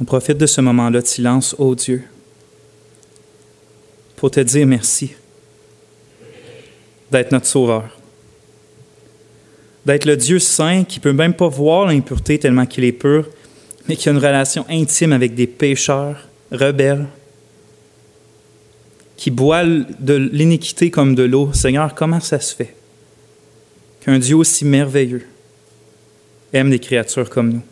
On profite de ce moment-là de silence, ô Dieu, pour te dire merci d'être notre Sauveur, d'être le Dieu saint qui ne peut même pas voir l'impureté tellement qu'il est pur, mais qui a une relation intime avec des pécheurs rebelles, qui boivent de l'iniquité comme de l'eau. Seigneur, comment ça se fait qu'un Dieu aussi merveilleux aime des créatures comme nous?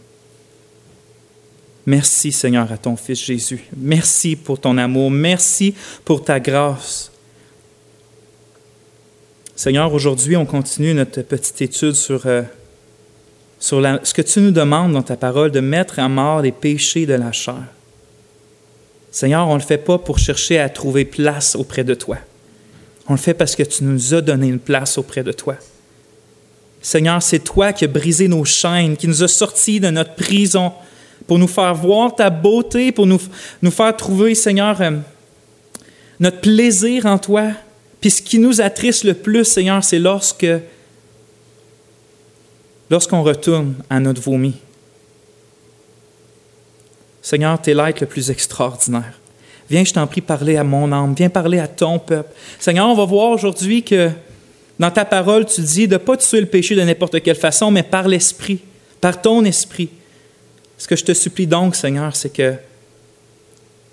Merci Seigneur à ton Fils Jésus. Merci pour ton amour. Merci pour ta grâce. Seigneur, aujourd'hui, on continue notre petite étude sur, euh, ce que tu nous demandes dans ta parole, de mettre à mort les péchés de la chair. Seigneur, on ne le fait pas pour chercher à trouver place auprès de toi. On le fait parce que tu nous as donné une place auprès de toi. Seigneur, c'est toi qui as brisé nos chaînes, qui nous as sortis de notre prison pour nous faire voir ta beauté, pour nous, nous faire trouver, Seigneur, euh, notre plaisir en toi. Puis ce qui nous attriste le plus, Seigneur, c'est lorsque lorsqu'on retourne à notre vomi. Seigneur, tu es l'être le plus extraordinaire. Viens, je t'en prie, parler à mon âme. Viens parler à ton peuple. Seigneur, on va voir aujourd'hui que dans ta parole, tu dis de ne pas tuer le péché de n'importe quelle façon, mais par l'Esprit, par ton Esprit. Ce que je te supplie donc, Seigneur, c'est que,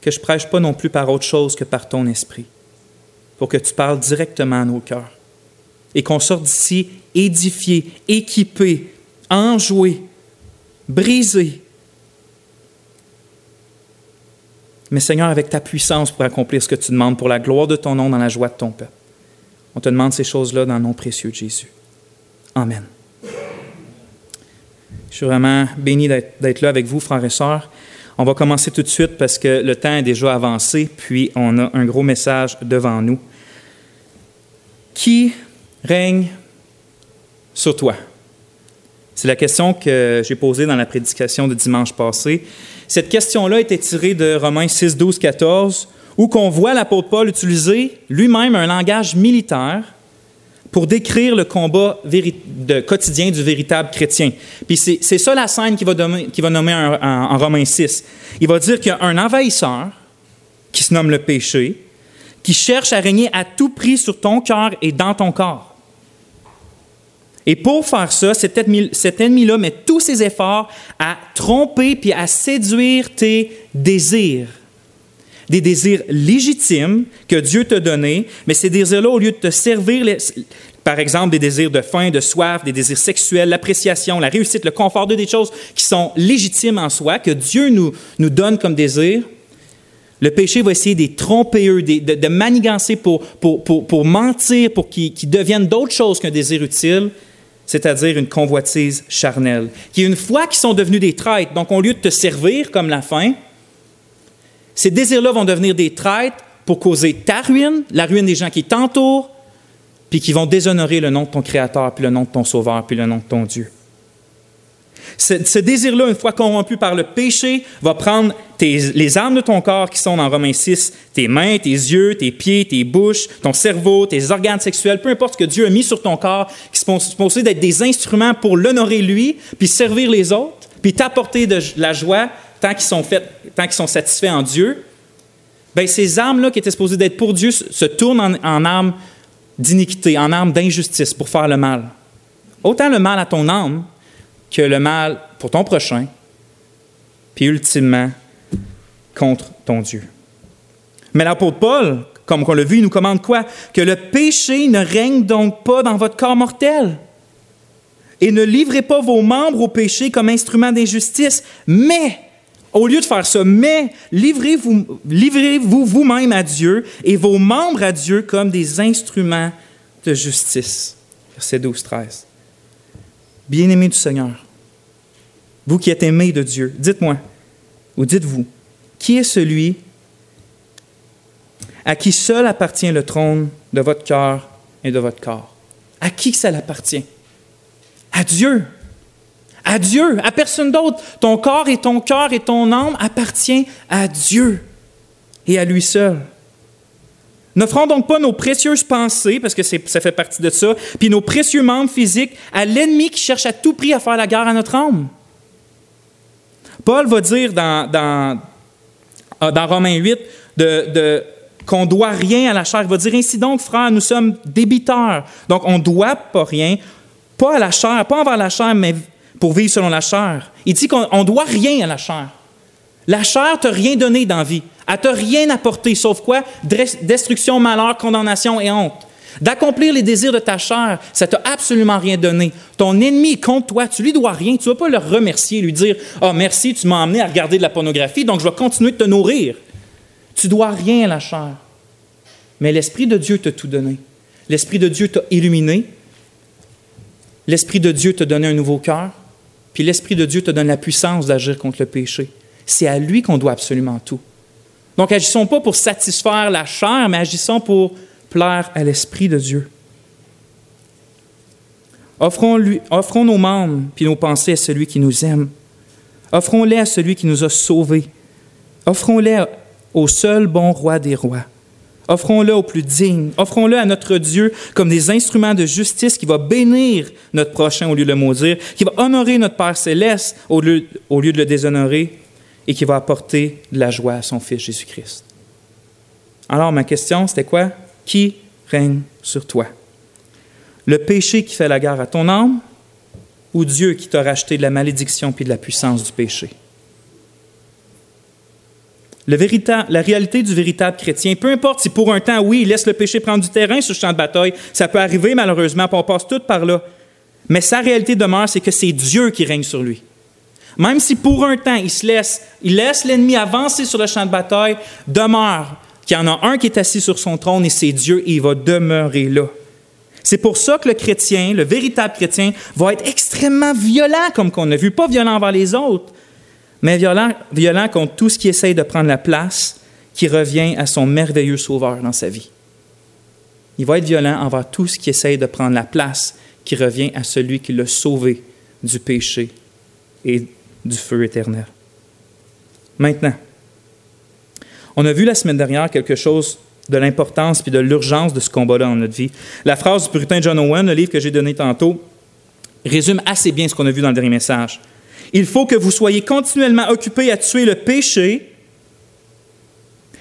que je prêche pas non plus par autre chose que par ton Esprit pour que tu parles directement à nos cœurs et qu'on sorte d'ici édifié, équipé, enjoué, brisé. Mais Seigneur, avec ta puissance pour accomplir ce que tu demandes, pour la gloire de ton nom, dans la joie de ton peuple. On te demande ces choses-là dans le nom précieux de Jésus. Amen. Je suis vraiment béni d'être là avec vous, frères et sœurs. On va commencer tout de suite parce que le temps est déjà avancé, puis on a un gros message devant nous. Qui règne sur toi? C'est la question que j'ai posée dans la prédication de dimanche passé. Cette question-là était tirée de Romains 6, 12, 14, où qu'on voit l'apôtre Paul utiliser lui-même un langage militaire pour décrire le combat quotidien du véritable chrétien. Puis c'est ça la scène qu'il va, va, nommer en, en Romains 6. Il va dire qu'il y a un envahisseur qui se nomme le péché, qui cherche à régner à tout prix sur ton cœur et dans ton corps. Et pour faire ça, cet ennemi-là met tous ses efforts à tromper puis à séduire tes désirs. Des désirs légitimes que Dieu t'a donnés, mais ces désirs-là, au lieu de te servir, par exemple, des désirs de faim, de soif, des désirs sexuels, l'appréciation, la réussite, le confort, de des choses qui sont légitimes en soi, que Dieu nous, nous donne comme désir, le péché va essayer de tromper eux, de, de, manigancer pour, pour, pour, pour, mentir, pour qu'ils deviennent d'autres choses qu'un désir utile, c'est-à-dire une convoitise charnelle. Qui, une fois qu'ils sont devenus des traîtres, donc au lieu de te servir comme la faim, ces désirs-là vont devenir des traîtres pour causer ta ruine, la ruine des gens qui t'entourent, puis qui vont déshonorer le nom de ton Créateur, puis le nom de ton Sauveur, puis le nom de ton Dieu. Ce, désir-là, une fois corrompu par le péché, va prendre les armes de ton corps qui sont dans Romains 6, tes mains, tes yeux, tes pieds, tes bouches, ton cerveau, tes organes sexuels, peu importe ce que Dieu a mis sur ton corps, qui sont supposés d'être des instruments pour l'honorer lui, puis servir les autres, puis t'apporter de la joie tant qu'ils sont faits, tant qu'ils sont satisfaits en Dieu. Bien, ces armes-là qui étaient supposées d'être pour Dieu se tournent en, en armes d'iniquité, en armes d'injustice pour faire le mal. Autant le mal à ton âme que le mal pour ton prochain, puis ultimement contre ton Dieu. Mais l'apôtre Paul, comme on l'a vu, il nous commande quoi? Que le péché ne règne donc pas dans votre corps mortel. Et ne livrez pas vos membres au péché comme instrument d'injustice, mais, au lieu de faire ça, mais livrez-vous livrez -vous, vous-même à Dieu et vos membres à Dieu comme des instruments de justice. Verset 12-13. Bien-aimés du Seigneur, vous qui êtes aimés de Dieu, dites-moi, ou dites-vous, qui est celui à qui seul appartient le trône de votre cœur et de votre corps? À qui ça appartient? À Dieu. À Dieu, à personne d'autre. Ton corps et ton cœur et ton âme appartiennent à Dieu et à lui seul. N'offrons donc pas nos précieuses pensées, parce que ça fait partie de ça, puis nos précieux membres physiques à l'ennemi qui cherche à tout prix à faire la guerre à notre âme. Paul va dire dans, dans, ah, dans Romains 8 de, de qu'on doit rien à la chair. Il va dire ainsi donc, frères, nous sommes débiteurs. Donc, on ne doit pas rien, pas à la chair, pas envers la chair, mais pour vivre selon la chair. Il dit qu'on ne doit rien à la chair. La chair t'a rien donné dans vie. Elle t'a rien apporté, sauf quoi? Destruction, malheur, condamnation et honte. D'accomplir les désirs de ta chair, ça t'a absolument rien donné. Ton ennemi contre toi, tu lui dois rien. Tu ne vas pas le remercier, lui dire Ah, oh, merci, tu m'as amené à regarder de la pornographie, donc je vais continuer de te nourrir. Tu dois rien à la chair. Mais l'Esprit de Dieu t'a tout donné. L'Esprit de Dieu t'a illuminé. L'Esprit de Dieu t'a donné un nouveau cœur. L'Esprit de Dieu te donne la puissance d'agir contre le péché. C'est à lui qu'on doit absolument tout. Donc agissons pas pour satisfaire la chair, mais agissons pour plaire à l'Esprit de Dieu. Offrons, lui, offrons nos membres puis nos pensées à celui qui nous aime. Offrons-les à celui qui nous a sauvés. Offrons-les au seul bon roi des rois. Offrons-le au plus digne. Offrons-le à notre Dieu comme des instruments de justice qui va bénir notre prochain au lieu de le maudire, qui va honorer notre Père céleste au lieu, de le déshonorer et qui va apporter de la joie à son Fils Jésus-Christ. Alors, ma question, c'était quoi? Qui règne sur toi? Le péché qui fait la guerre à ton âme ou Dieu qui t'a racheté de la malédiction puis de la puissance du péché? La réalité du véritable chrétien, peu importe si pour un temps, oui, il laisse le péché prendre du terrain sur le champ de bataille, ça peut arriver malheureusement, puis on passe tout par là. Mais sa réalité demeure, c'est que c'est Dieu qui règne sur lui. Même si pour un temps, il se laisse, il laisse l'ennemi avancer sur le champ de bataille, demeure qu'il y en a un qui est assis sur son trône et c'est Dieu et il va demeurer là. C'est pour ça que le chrétien, le véritable chrétien, va être extrêmement violent, comme qu'on a vu, pas violent envers les autres, mais violent, violent contre tout ce qui essaye de prendre la place qui revient à son merveilleux sauveur dans sa vie. Il va être violent envers tout ce qui essaye de prendre la place qui revient à celui qui l'a sauvé du péché et du feu éternel. Maintenant, on a vu la semaine dernière quelque chose de l'importance puis de l'urgence de ce combat-là dans notre vie. La phrase du puritain John Owen, le livre que j'ai donné tantôt, résume assez bien ce qu'on a vu dans le dernier message. Il faut que vous soyez continuellement occupés à tuer le péché,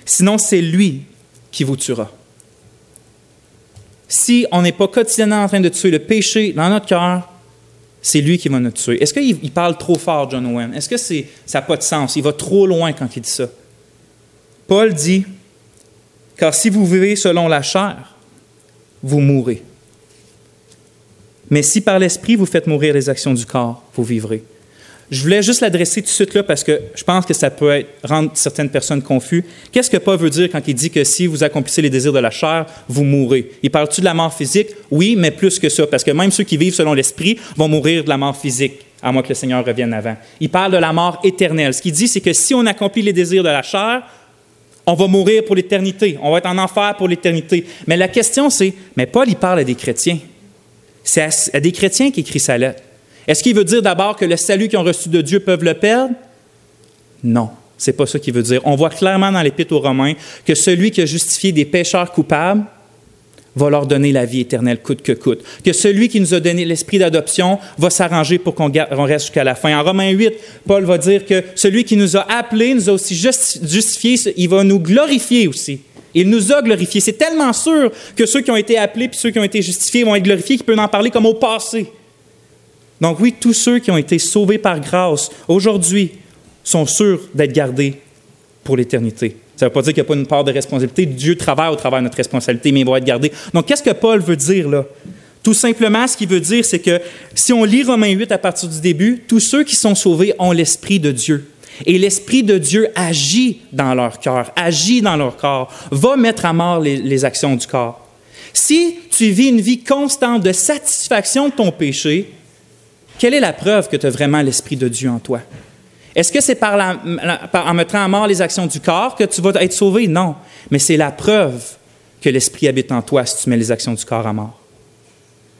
sinon c'est lui qui vous tuera. Si on n'est pas quotidiennement en train de tuer le péché dans notre cœur, c'est lui qui va nous tuer. Est-ce qu'il parle trop fort, John Owen? Est-ce que ça n'a pas de sens? Il va trop loin quand il dit ça. Paul dit, car si vous vivez selon la chair, vous mourrez. Mais si par l'esprit vous faites mourir les actions du corps, vous vivrez. Je voulais juste l'adresser tout de suite là parce que je pense que ça peut rendre certaines personnes confuses. Qu'est-ce que Paul veut dire quand il dit que si vous accomplissez les désirs de la chair, vous mourrez? Il parle-tu de la mort physique? Oui, mais plus que ça, parce que même ceux qui vivent selon l'esprit vont mourir de la mort physique, à moins que le Seigneur revienne avant. Il parle de la mort éternelle. Ce qu'il dit, c'est que si on accomplit les désirs de la chair, on va mourir pour l'éternité. On va être en enfer pour l'éternité. Mais la question, c'est, mais Paul, il parle à des chrétiens. C'est à des chrétiens qui écrit sa lettre. Est-ce qu'il veut dire d'abord que le salut qu'ils ont reçu de Dieu peuvent le perdre? Non, c'est pas ça qu'il veut dire. On voit clairement dans l'Épître aux Romains que celui qui a justifié des pécheurs coupables va leur donner la vie éternelle coûte que coûte. Que celui qui nous a donné l'esprit d'adoption va s'arranger pour qu'on reste jusqu'à la fin. En Romains 8, Paul va dire que celui qui nous a appelés, nous a aussi justifiés, il va nous glorifier aussi. Il nous a glorifiés. C'est tellement sûr que ceux qui ont été appelés puis ceux qui ont été justifiés vont être glorifiés qu'il peut en parler comme au passé. Donc oui, tous ceux qui ont été sauvés par grâce aujourd'hui sont sûrs d'être gardés pour l'éternité. Ça ne veut pas dire qu'il n'y a pas une part de responsabilité. Dieu travaille au travers de notre responsabilité, mais ils vont être gardés. Donc qu'est-ce que Paul veut dire là? Tout simplement, ce qu'il veut dire, c'est que si on lit Romains 8 à partir du début, tous ceux qui sont sauvés ont l'Esprit de Dieu. Et l'Esprit de Dieu agit dans leur cœur, agit dans leur corps, va mettre à mort les, les actions du corps. Si tu vis une vie constante de satisfaction de ton péché, quelle est la preuve que tu as vraiment l'Esprit de Dieu en toi? Est-ce que c'est par, en mettant à mort les actions du corps que tu vas être sauvé? Non. Mais c'est la preuve que l'Esprit habite en toi si tu mets les actions du corps à mort.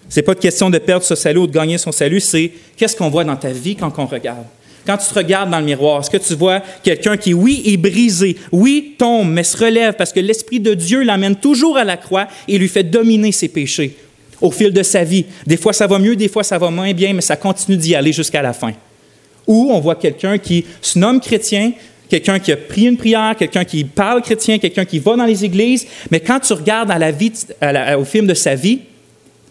Ce n'est pas une question de perdre son salut ou de gagner son salut, c'est qu'est-ce qu'on voit dans ta vie quand on regarde? Quand tu te regardes dans le miroir, est-ce que tu vois quelqu'un qui, oui, est brisé, oui, tombe, mais se relève parce que l'Esprit de Dieu l'amène toujours à la croix et lui fait dominer ses péchés au fil de sa vie. Des fois, ça va mieux, des fois, ça va moins bien, mais ça continue d'y aller jusqu'à la fin. Ou on voit quelqu'un qui se nomme chrétien, quelqu'un qui a pris une prière, quelqu'un qui parle chrétien, quelqu'un qui va dans les églises, mais quand tu regardes à la vie, au film de sa vie,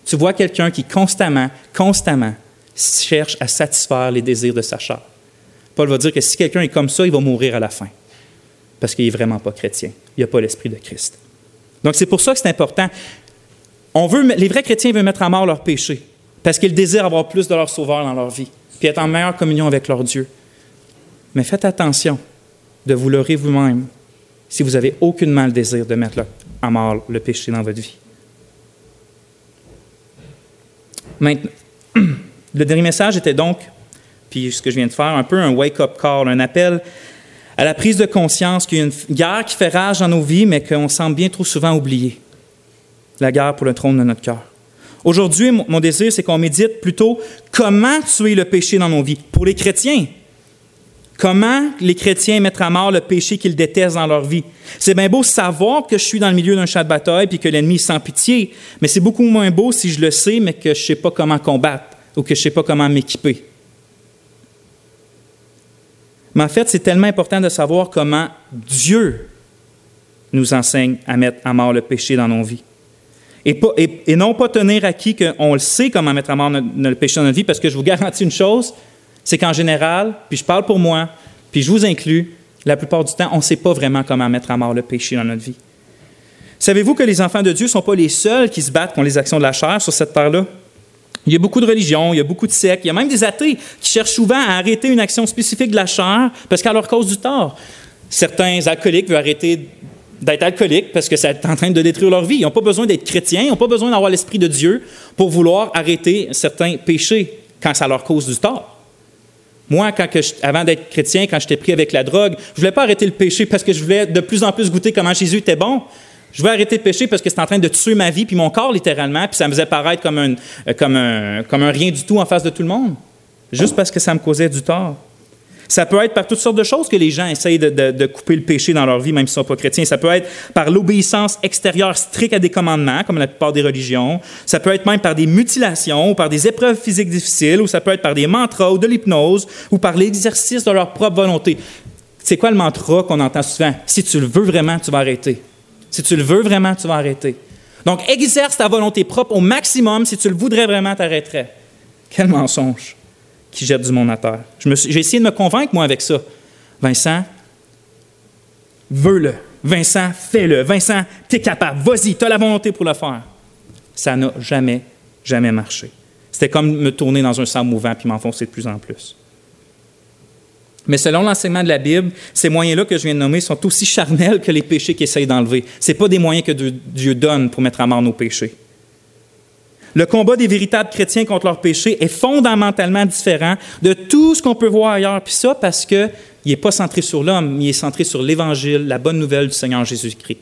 tu vois quelqu'un qui constamment, constamment cherche à satisfaire les désirs de sa chair. Paul va dire que si quelqu'un est comme ça, il va mourir à la fin, parce qu'il n'est vraiment pas chrétien. Il n'a pas l'esprit de Christ. Donc c'est pour ça que c'est important. Les vrais chrétiens veulent mettre à mort leur péché, parce qu'ils désirent avoir plus de leur sauveur dans leur vie, puis être en meilleure communion avec leur Dieu. Mais faites attention de vous leurrer vous-même si vous avez aucunement le désir de mettre à mort le péché dans votre vie. Maintenant, le dernier message était donc, puis ce que je viens de faire, un peu un wake-up call, un appel à la prise de conscience qu'il y a une guerre qui fait rage dans nos vies, mais qu'on semble bien trop souvent oublier. La guerre pour le trône de notre cœur. Aujourd'hui, mon désir, c'est qu'on médite plutôt comment tuer le péché dans nos vies. Pour les chrétiens, Comment les chrétiens mettent à mort le péché qu'ils détestent dans leur vie? C'est bien beau savoir que je suis dans le milieu d'un champ de bataille puis que l'ennemi est sans pitié, mais c'est beaucoup moins beau si je le sais, mais que je ne sais pas comment combattre ou que je ne sais pas comment m'équiper. Mais en fait, c'est tellement important de savoir comment Dieu nous enseigne à mettre à mort le péché dans nos vies. Et, non pas tenir acquis qu'on le sait comment mettre à mort le péché dans notre vie, parce que je vous garantis une chose, c'est qu'en général, puis je parle pour moi, puis je vous inclus, la plupart du temps, on ne sait pas vraiment comment mettre à mort le péché dans notre vie. Savez-vous que les enfants de Dieu ne sont pas les seuls qui se battent contre les actions de la chair sur cette terre-là? Il y a beaucoup de religions, il y a beaucoup de sectes, il y a même des athées qui cherchent souvent à arrêter une action spécifique de la chair parce qu'elle leur cause du tort. Certains alcooliques veulent arrêter d'être alcooliques parce que c'est en train de détruire leur vie. Ils n'ont pas besoin d'être chrétiens, ils n'ont pas besoin d'avoir l'Esprit de Dieu pour vouloir arrêter certains péchés quand ça leur cause du tort. Moi, avant d'être chrétien, quand j'étais pris avec la drogue, je ne voulais pas arrêter le péché parce que je voulais de plus en plus goûter comment Jésus était bon. Je voulais arrêter le péché parce que c'était en train de tuer ma vie, puis mon corps littéralement, puis ça me faisait paraître comme un rien du tout en face de tout le monde, juste parce que ça me causait du tort. Ça peut être par toutes sortes de choses que les gens essayent de, couper le péché dans leur vie, même s'ils ne sont pas chrétiens. Ça peut être par l'obéissance extérieure stricte à des commandements, comme la plupart des religions. Ça peut être même par des mutilations, ou par des épreuves physiques difficiles, ou ça peut être par des mantras ou de l'hypnose, ou par l'exercice de leur propre volonté. C'est quoi le mantra qu'on entend souvent? Si tu le veux vraiment, tu vas arrêter. Si tu le veux vraiment, tu vas arrêter. Donc, exerce ta volonté propre au maximum. Si tu le voudrais vraiment, tu arrêterais. Quel mensonge qui jette du monde à terre. J'ai essayé de me convaincre, moi, avec ça. Vincent, veux-le. Vincent, fais-le. Vincent, tu es capable. Vas-y, tu as la volonté pour le faire. Ça n'a jamais, jamais marché. C'était comme me tourner dans un sang mouvant puis m'enfoncer de plus en plus. Mais selon l'enseignement de la Bible, ces moyens-là que je viens de nommer sont aussi charnels que les péchés qu'il essaye d'enlever. Ce pas des moyens que Dieu donne pour mettre à mort nos péchés. Le combat des véritables chrétiens contre leur péché est fondamentalement différent de tout ce qu'on peut voir ailleurs. Puis ça, parce qu'il n'est pas centré sur l'homme, il est centré sur l'Évangile, la bonne nouvelle du Seigneur Jésus-Christ.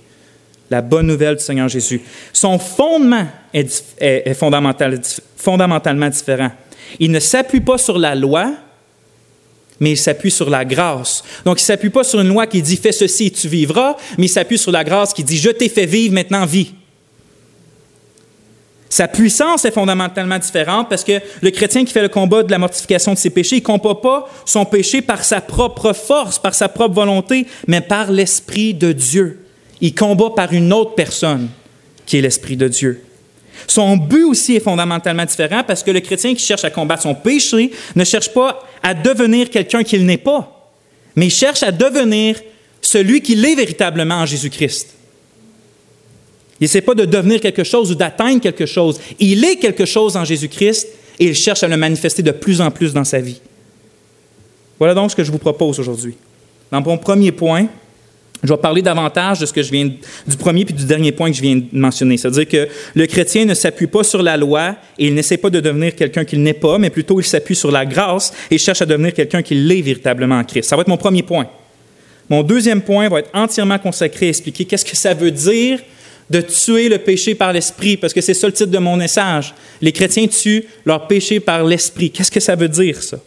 La bonne nouvelle du Seigneur Jésus. Son fondement est, fondamentalement différent. Il ne s'appuie pas sur la loi, mais il s'appuie sur la grâce. Donc, il ne s'appuie pas sur une loi qui dit fais ceci et tu vivras, mais il s'appuie sur la grâce qui dit je t'ai fait vivre, maintenant vis. Sa puissance est fondamentalement différente parce que le chrétien qui fait le combat de la mortification de ses péchés, il ne combat pas son péché par sa propre force, par sa propre volonté, mais par l'Esprit de Dieu. Il combat par une autre personne, qui est l'Esprit de Dieu. Son but aussi est fondamentalement différent parce que le chrétien qui cherche à combattre son péché ne cherche pas à devenir quelqu'un qu'il n'est pas, mais il cherche à devenir celui qu'il est véritablement en Jésus-Christ. Il n'essaie pas de devenir quelque chose ou d'atteindre quelque chose. Il est quelque chose en Jésus-Christ et il cherche à le manifester de plus en plus dans sa vie. Voilà donc ce que je vous propose aujourd'hui. Dans mon premier point, je vais parler davantage de ce que je viens du premier puis du dernier point que je viens de mentionner. C'est-à-dire que le chrétien ne s'appuie pas sur la loi et il n'essaie pas de devenir quelqu'un qu'il n'est pas, mais plutôt il s'appuie sur la grâce et cherche à devenir quelqu'un qu'il est véritablement en Christ. Ça va être mon premier point. Mon deuxième point va être entièrement consacré à expliquer qu'est-ce que ça veut dire de tuer le péché par l'esprit, parce que c'est ça le titre de mon message. Les chrétiens tuent leur péché par l'esprit. Qu'est-ce que ça veut dire, ça?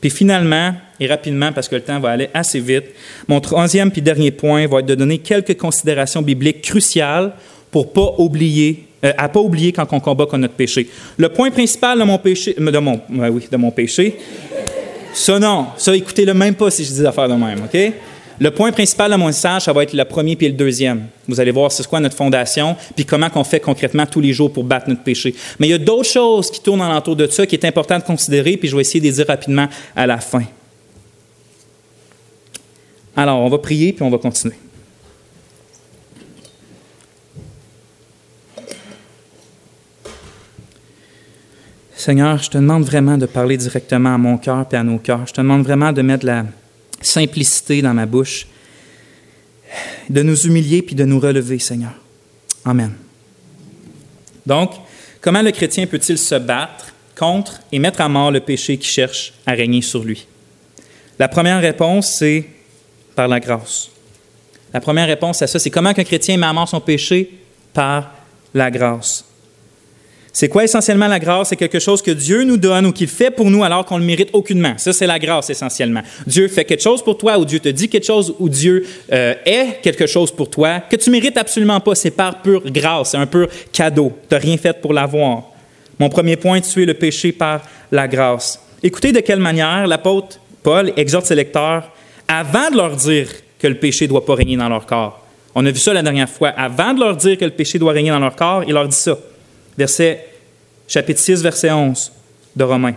Puis finalement, et rapidement, parce que le temps va aller assez vite, mon troisième puis dernier point va être de donner quelques considérations bibliques cruciales pour pas oublier, euh, à pas oublier quand on combat contre notre péché. Le point principal de mon péché, de mon, oui, de mon péché, Ça, non. Ça, écoutez-le même pas si je dis affaires de même, OK? Le point principal de mon message, ça va être le premier puis le deuxième. Vous allez voir c'est quoi notre fondation, puis comment qu'on fait concrètement tous les jours pour battre notre péché. Mais il y a d'autres choses qui tournent alentour de ça qui est important de considérer, puis je vais essayer de les dire rapidement à la fin. Alors, on va prier, puis on va continuer. Seigneur, je te demande vraiment de parler directement à mon cœur et à nos cœurs. Je te demande vraiment de mettre la simplicité dans ma bouche, de nous humilier puis de nous relever, Seigneur. Amen. Donc, comment le chrétien peut-il se battre contre et mettre à mort le péché qui cherche à régner sur lui? La première réponse, c'est par la grâce. La première réponse à ça, c'est comment qu'un chrétien met à mort son péché? Par la grâce. C'est quoi essentiellement la grâce? C'est quelque chose que Dieu nous donne ou qu'il fait pour nous alors qu'on ne le mérite aucunement. Ça, c'est la grâce essentiellement. Dieu fait quelque chose pour toi ou Dieu te dit quelque chose ou Dieu euh, est quelque chose pour toi que tu mérites absolument pas. C'est par pure grâce, c'est un pur cadeau. Tu n'as rien fait pour l'avoir. Mon premier point, tuer le péché par la grâce. Écoutez de quelle manière l'apôtre Paul exhorte ses lecteurs avant de leur dire que le péché ne doit pas régner dans leur corps. On a vu ça la dernière fois. Avant de leur dire que le péché doit régner dans leur corps, il leur dit ça verset, chapitre 6, verset 11 de Romains.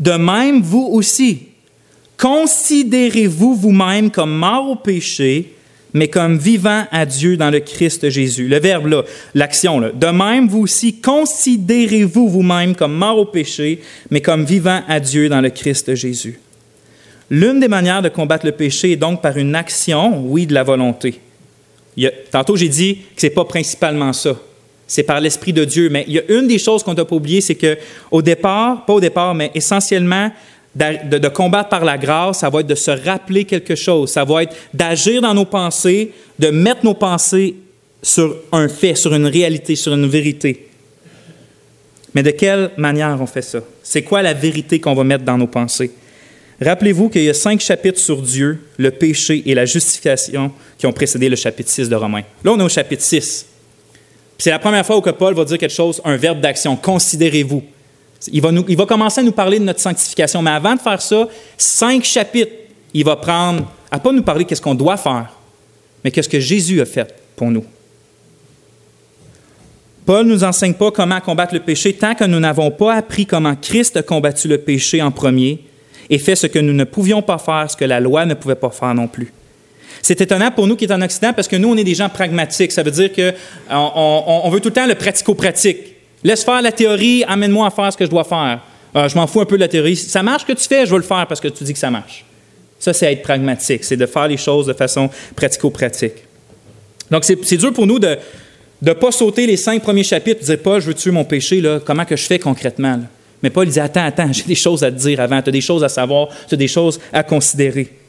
De même, vous aussi, considérez-vous vous-même comme mort au péché, mais comme vivant à Dieu dans le Christ Jésus. Le verbe là, l'action là. De même, vous aussi, considérez-vous vous-même comme mort au péché, mais comme vivant à Dieu dans le Christ Jésus. L'une des manières de combattre le péché est donc par une action, oui, de la volonté. tantôt, j'ai dit que ce n'est pas principalement ça c'est par l'Esprit de Dieu. Mais il y a une des choses qu'on ne doit pas oublier, c'est qu'au départ, pas au départ, mais essentiellement, de, combattre par la grâce, ça va être de se rappeler quelque chose. Ça va être d'agir dans nos pensées, de mettre nos pensées sur un fait, sur une réalité, sur une vérité. Mais de quelle manière on fait ça? C'est quoi la vérité qu'on va mettre dans nos pensées? Rappelez-vous qu'il y a cinq chapitres sur Dieu, le péché et la justification qui ont précédé le chapitre 6 de Romains. Là, on est au chapitre 6. C'est la première fois où Paul va dire quelque chose, un verbe d'action. Considérez-vous. Il va, il va commencer à nous parler de notre sanctification. Mais avant de faire ça, cinq chapitres, il va prendre à pas nous parler qu'est-ce qu'on doit faire, mais qu'est-ce que Jésus a fait pour nous. Paul ne nous enseigne pas comment combattre le péché tant que nous n'avons pas appris comment Christ a combattu le péché en premier et fait ce que nous ne pouvions pas faire, ce que la loi ne pouvait pas faire non plus. C'est étonnant pour nous qui est en Occident parce que nous, on est des gens pragmatiques. Ça veut dire qu'on on, veut tout le temps le pratico-pratique. Laisse faire la théorie, amène-moi à faire ce que je dois faire. Euh, je m'en fous un peu de la théorie. Ça marche que tu fais, je veux le faire parce que tu dis que ça marche. Ça, c'est être pragmatique. C'est de faire les choses de façon pratico-pratique. Donc, c'est dur pour nous de ne pas sauter les cinq premiers chapitres et dire Paul, je veux tuer mon péché, là, comment je fais concrètement? Mais Paul dit Attends, attends, j'ai des choses à te dire avant, tu as des choses à savoir, tu as des choses à considérer.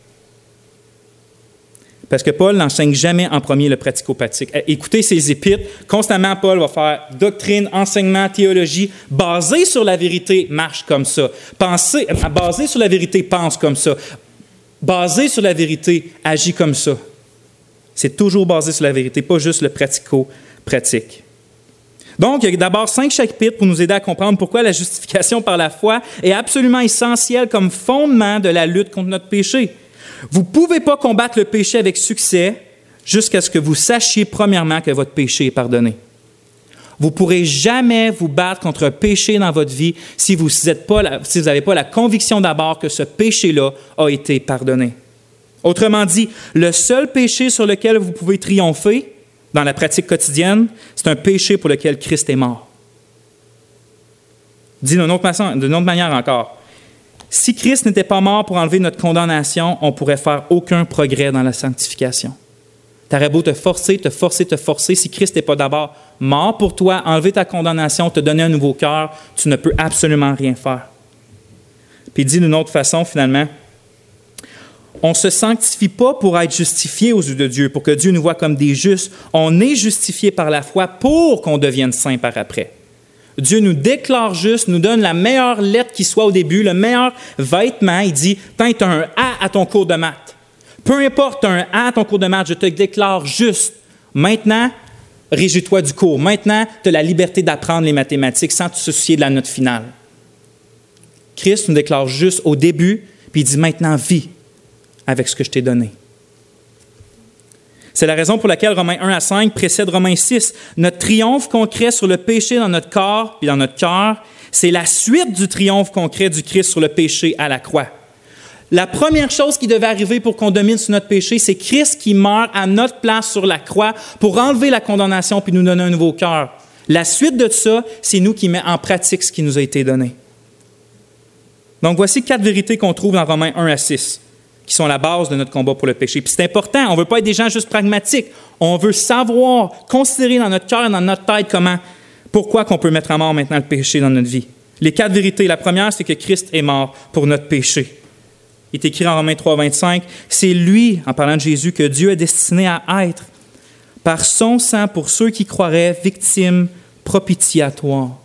Parce que Paul n'enseigne jamais en premier le pratico-pratique. Eh, écoutez ses épîtres. Constamment, Paul va faire doctrine, enseignement, théologie, basé sur la vérité, marche comme ça. Penser, euh, basé sur la vérité, pense comme ça. Basé sur la vérité, agit comme ça. C'est toujours basé sur la vérité, pas juste le pratico-pratique. Donc, il y a d'abord cinq chapitres pour nous aider à comprendre pourquoi la justification par la foi est absolument essentielle comme fondement de la lutte contre notre péché. Vous ne pouvez pas combattre le péché avec succès jusqu'à ce que vous sachiez premièrement que votre péché est pardonné. Vous ne pourrez jamais vous battre contre un péché dans votre vie si vous n'avez pas la conviction d'abord que ce péché-là a été pardonné. Autrement dit, le seul péché sur lequel vous pouvez triompher dans la pratique quotidienne, c'est un péché pour lequel Christ est mort. Dit d'une autre, autre manière encore, si Christ n'était pas mort pour enlever notre condamnation, on pourrait faire aucun progrès dans la sanctification. Tu aurais beau te forcer, te forcer, te forcer. Si Christ n'est pas d'abord mort pour toi, enlever ta condamnation, te donner un nouveau cœur, tu ne peux absolument rien faire. Puis dit d'une autre façon, finalement, on ne se sanctifie pas pour être justifié aux yeux de Dieu, pour que Dieu nous voit comme des justes. On est justifié par la foi pour qu'on devienne saint par après. Dieu nous déclare juste, nous donne la meilleure lettre qui soit au début, le meilleur vêtement. Il dit, as un A à ton cours de maths. Peu importe, un A à ton cours de maths, je te déclare juste. Maintenant, réjouis-toi du cours. Maintenant, tu as la liberté d'apprendre les mathématiques sans te soucier de la note finale. Christ nous déclare juste au début, puis il dit maintenant vis avec ce que je t'ai donné. C'est la raison pour laquelle Romains 1 à 5 précède Romains 6. Notre triomphe concret sur le péché dans notre corps et dans notre cœur, c'est la suite du triomphe concret du Christ sur le péché à la croix. La première chose qui devait arriver pour qu'on domine sur notre péché, c'est Christ qui meurt à notre place sur la croix pour enlever la condamnation puis nous donner un nouveau cœur. La suite de ça, c'est nous qui mettons en pratique ce qui nous a été donné. Donc voici quatre vérités qu'on trouve dans Romains 1 à 6 qui sont la base de notre combat pour le péché. Puis c'est important, on ne veut pas être des gens juste pragmatiques. On veut savoir, considérer dans notre cœur dans notre tête comment, pourquoi qu'on peut mettre à mort maintenant le péché dans notre vie. Les quatre vérités. La première, c'est que Christ est mort pour notre péché. Il est écrit en Romains 3, 25, c'est lui, en parlant de Jésus, que Dieu a destiné à être, par son sang pour ceux qui croiraient, victime propitiatoire.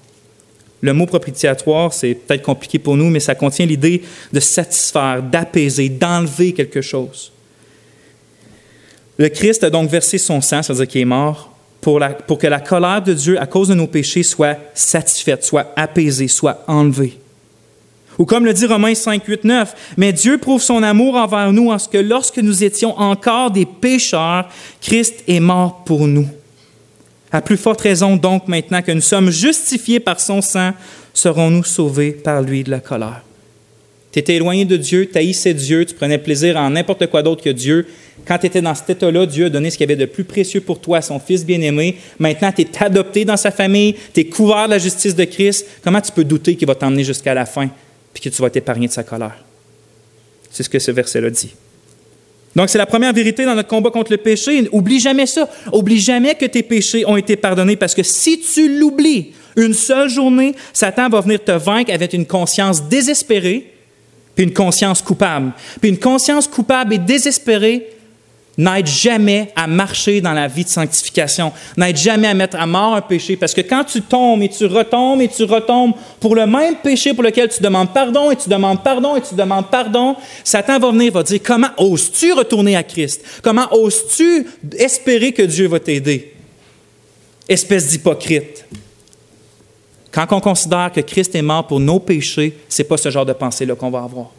Le mot propitiatoire, c'est peut-être compliqué pour nous, mais ça contient l'idée de satisfaire, d'apaiser, d'enlever quelque chose. Le Christ a donc versé son sang, c'est-à-dire qu'il est mort, pour, que la colère de Dieu à cause de nos péchés soit satisfaite, soit apaisée, soit enlevée. Ou comme le dit Romains 5, 8, 9, mais Dieu prouve son amour envers nous en ce que lorsque nous étions encore des pécheurs, Christ est mort pour nous. À plus forte raison donc maintenant que nous sommes justifiés par son sang, serons-nous sauvés par lui de la colère. Tu étais éloigné de Dieu, tu haïssais Dieu, tu prenais plaisir en n'importe quoi d'autre que Dieu. Quand tu étais dans cet état-là, Dieu a donné ce qu'il y avait de plus précieux pour toi, son Fils bien-aimé. Maintenant, tu es adopté dans sa famille, tu es couvert de la justice de Christ. Comment tu peux douter qu'il va t'emmener jusqu'à la fin puis que tu vas t'épargner de sa colère? C'est ce que ce verset-là dit. Donc, c'est la première vérité dans notre combat contre le péché. Oublie jamais ça. Oublie jamais que tes péchés ont été pardonnés parce que si tu l'oublies une seule journée, Satan va venir te vaincre avec une conscience désespérée puis une conscience coupable. Puis une conscience coupable et désespérée, n'aide jamais à marcher dans la vie de sanctification, n'aide jamais à mettre à mort un péché, parce que quand tu tombes et tu retombes et tu retombes pour le même péché pour lequel tu demandes pardon et tu demandes pardon et tu demandes pardon, Satan va venir, va dire, comment oses-tu retourner à Christ? Comment oses-tu espérer que Dieu va t'aider? Espèce d'hypocrite. Quand on considère que Christ est mort pour nos péchés, ce n'est pas ce genre de pensée-là qu'on va avoir.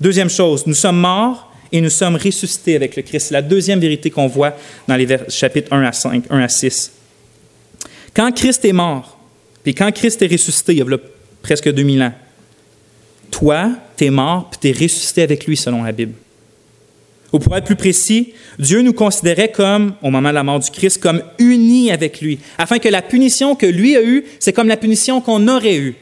Deuxième chose, nous sommes morts et nous sommes ressuscités avec le Christ. C'est la deuxième vérité qu'on voit dans les chapitres 1 à 5, 1 à 6. Quand Christ est mort, puis quand Christ est ressuscité, il y a presque 2000 ans, toi, tu es mort, puis tu es ressuscité avec lui selon la Bible. Ou pour être plus précis, Dieu nous considérait comme, au moment de la mort du Christ, comme unis avec lui, afin que la punition que lui a eue, c'est comme la punition qu'on aurait eue.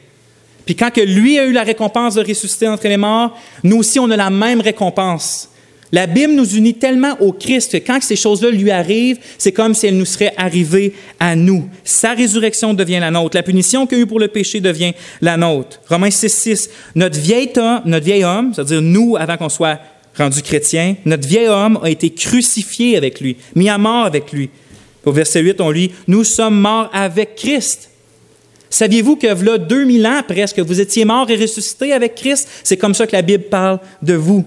Puis quand que lui a eu la récompense de ressusciter entre les morts, nous aussi on a la même récompense. La Bible nous unit tellement au Christ que quand ces choses-là lui arrivent, c'est comme si elles nous seraient arrivées à nous. Sa résurrection devient la nôtre. La punition qu'il a eu pour le péché devient la nôtre. Romains 6, 6. Notre vieil homme, notre vieil homme c'est-à-dire nous, avant qu'on soit rendu chrétien, notre vieil homme a été crucifié avec lui, mis à mort avec lui. Au verset 8, on lit, Nous sommes morts avec Christ. Saviez-vous que là, 2000 ans presque, vous étiez mort et ressuscité avec Christ? C'est comme ça que la Bible parle de vous.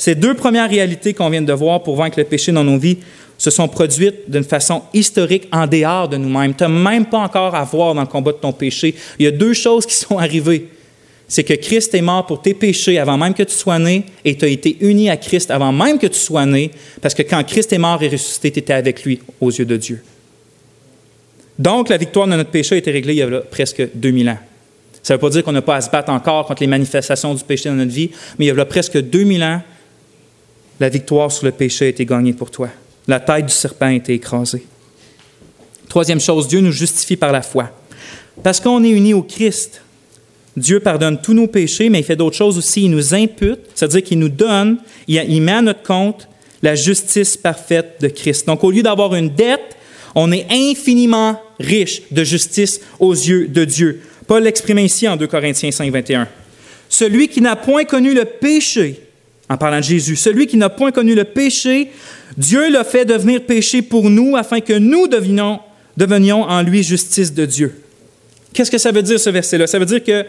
Ces deux premières réalités qu'on vient de voir pour vaincre le péché dans nos vies se sont produites d'une façon historique en dehors de nous-mêmes. Tu n'as même pas encore à voir dans le combat de ton péché. Il y a deux choses qui sont arrivées. C'est que Christ est mort pour tes péchés avant même que tu sois né et tu as été uni à Christ avant même que tu sois né, parce que quand Christ est mort et ressuscité, tu étais avec lui aux yeux de Dieu. Donc, la victoire de notre péché a été réglée il y a presque 2000 ans. Ça ne veut pas dire qu'on n'a pas à se battre encore contre les manifestations du péché dans notre vie, mais il y a presque 2000 ans, la victoire sur le péché a été gagnée pour toi. La taille du serpent a été écrasée. Troisième chose, Dieu nous justifie par la foi. Parce qu'on est unis au Christ, Dieu pardonne tous nos péchés, mais il fait d'autres choses aussi. Il nous impute, c'est-à-dire qu'il nous donne, il met à notre compte la justice parfaite de Christ. Donc, au lieu d'avoir une dette, on est infiniment riche de justice aux yeux de Dieu. Paul l'exprime ici en 2 Corinthiens 5, 21. Celui qui n'a point connu le péché, en parlant de Jésus. Celui qui n'a point connu le péché, Dieu l'a fait devenir péché pour nous afin que nous devenions, en lui justice de Dieu. Qu'est-ce que ça veut dire ce verset-là? Ça veut dire que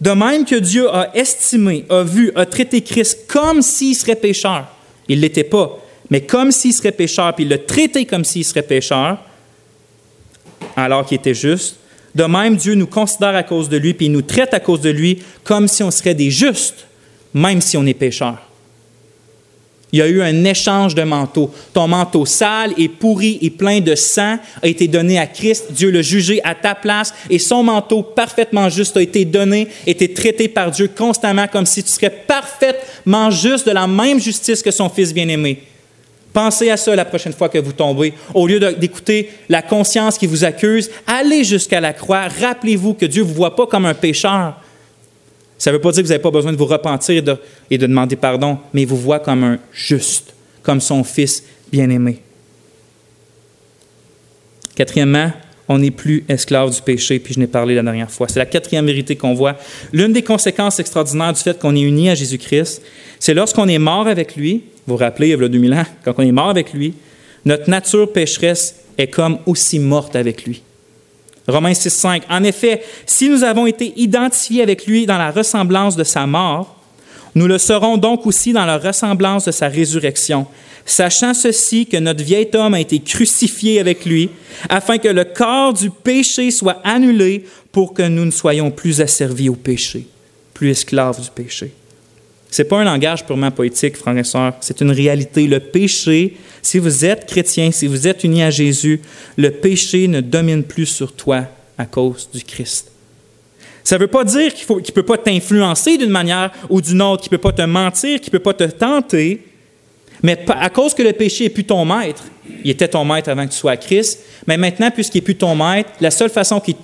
de même que Dieu a estimé, a vu, a traité Christ comme s'il serait pécheur, il ne l'était pas, mais comme s'il serait pécheur, puis il l'a traité comme s'il serait pécheur, alors qu'il était juste, De même, Dieu nous considère à cause de lui, puis il nous traite à cause de lui comme si on serait des justes, même si on est pécheurs. Il y a eu un échange de manteaux. Ton manteau sale et pourri et plein de sang a été donné à Christ. Dieu l'a jugé à ta place et son manteau parfaitement juste a été donné, a été traité par Dieu constamment comme si tu serais parfaitement juste de la même justice que son Fils bien-aimé. Pensez à ça la prochaine fois que vous tombez. Au lieu d'écouter la conscience qui vous accuse, allez jusqu'à la croix. Rappelez-vous que Dieu ne vous voit pas comme un pécheur. Ça ne veut pas dire que vous n'avez pas besoin de vous repentir et de, demander pardon, mais il vous voit comme un juste, comme son Fils bien-aimé. Quatrièmement, on n'est plus esclave du péché, puis je n'ai parlé la dernière fois. C'est la quatrième vérité qu'on voit. L'une des conséquences extraordinaires du fait qu'on est uni à Jésus-Christ, c'est lorsqu'on est mort avec lui, vous vous rappelez, il y a 2000 ans, quand on est mort avec lui, notre nature pécheresse est comme aussi morte avec lui. Romains 6, 5. En effet, si nous avons été identifiés avec lui dans la ressemblance de sa mort, nous le serons donc aussi dans la ressemblance de sa résurrection, sachant ceci que notre vieil homme a été crucifié avec lui, afin que le corps du péché soit annulé pour que nous ne soyons plus asservis au péché, plus esclaves du péché. Ce n'est pas un langage purement poétique, frères et sœurs, c'est une réalité. Le péché, si vous êtes chrétien, si vous êtes uni à Jésus, le péché ne domine plus sur toi à cause du Christ. Ça ne veut pas dire qu'il ne peut pas t'influencer d'une manière ou d'une autre, qu'il ne peut pas te mentir, qu'il ne peut pas te tenter, mais à cause que le péché n'est plus ton maître, il était ton maître avant que tu sois à Christ, mais maintenant, puisqu'il n'est plus ton maître, la seule façon qu'il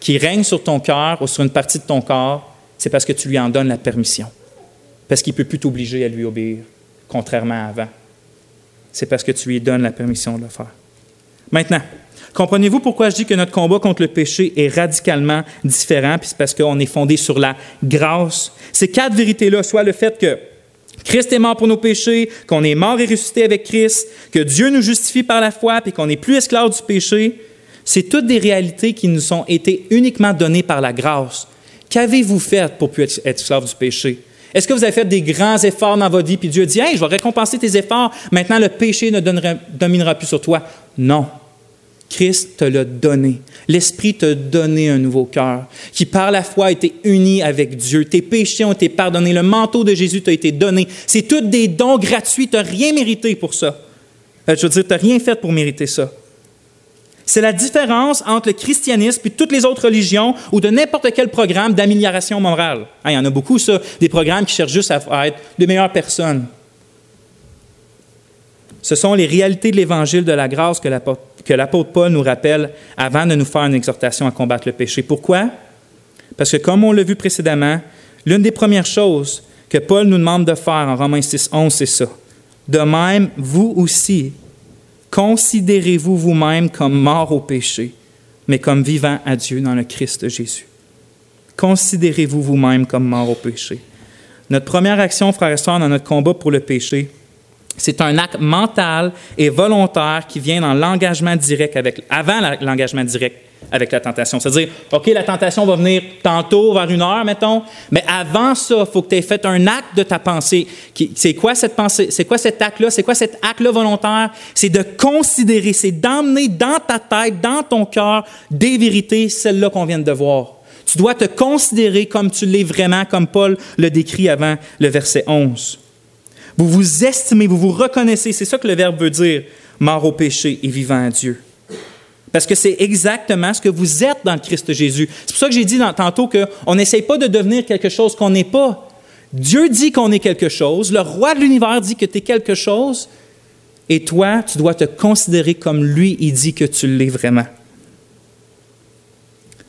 qui règne sur ton cœur ou sur une partie de ton corps, c'est parce que tu lui en donnes la permission parce qu'il ne peut plus t'obliger à lui obéir, contrairement à avant. C'est parce que tu lui donnes la permission de le faire. Maintenant, comprenez-vous pourquoi je dis que notre combat contre le péché est radicalement différent, puis c'est parce qu'on est fondé sur la grâce? Ces quatre vérités-là, soit le fait que Christ est mort pour nos péchés, qu'on est mort et ressuscité avec Christ, que Dieu nous justifie par la foi, puis qu'on n'est plus esclave du péché, c'est toutes des réalités qui nous ont été uniquement données par la grâce. Qu'avez-vous fait pour plus être esclave du péché? Est-ce que vous avez fait des grands efforts dans votre vie, puis Dieu dit, hey, je vais récompenser tes efforts, maintenant le péché ne dominera plus sur toi? Non. Christ te l'a donné. L'Esprit t'a donné un nouveau cœur, qui par la foi a été uni avec Dieu. Tes péchés ont été pardonnés. Le manteau de Jésus t'a été donné. C'est tous des dons gratuits. Tu n'as rien mérité pour ça. Euh, je veux dire, tu n'as rien fait pour mériter ça. C'est la différence entre le christianisme et toutes les autres religions ou de n'importe quel programme d'amélioration morale. Hein, il y en a beaucoup, ça, des programmes qui cherchent juste à, être de meilleures personnes. Ce sont les réalités de l'évangile de la grâce que l'apôtre Paul nous rappelle avant de nous faire une exhortation à combattre le péché. Pourquoi? Parce que comme on l'a vu précédemment, l'une des premières choses que Paul nous demande de faire en Romains 6, 11, c'est ça. De même, vous aussi, Considérez-vous vous-même comme mort au péché, mais comme vivant à Dieu dans le Christ Jésus. Considérez-vous vous-même comme mort au péché. Notre première action, frères et sœurs, dans notre combat pour le péché, c'est un acte mental et volontaire qui vient dans l'engagement direct avec, avant l'engagement direct avec la tentation. C'est-à-dire, OK, la tentation va venir tantôt vers une heure, mettons, mais avant ça, il faut que tu aies fait un acte de ta pensée. C'est quoi cette pensée? C'est quoi cet acte-là? C'est quoi cet acte-là volontaire? C'est de considérer, c'est d'emmener dans ta tête, dans ton cœur, des vérités, celles-là qu'on vient de voir. Tu dois te considérer comme tu l'es vraiment, comme Paul le décrit avant le verset 11. Vous vous estimez, vous vous reconnaissez, c'est ça que le verbe veut dire, mort au péché et vivant à Dieu. Parce que c'est exactement ce que vous êtes dans le Christ Jésus. C'est pour ça que j'ai dit tantôt qu'on n'essaye pas de devenir quelque chose qu'on n'est pas. Dieu dit qu'on est quelque chose, le roi de l'univers dit que tu es quelque chose, et toi, tu dois te considérer comme lui, il dit que tu l'es vraiment.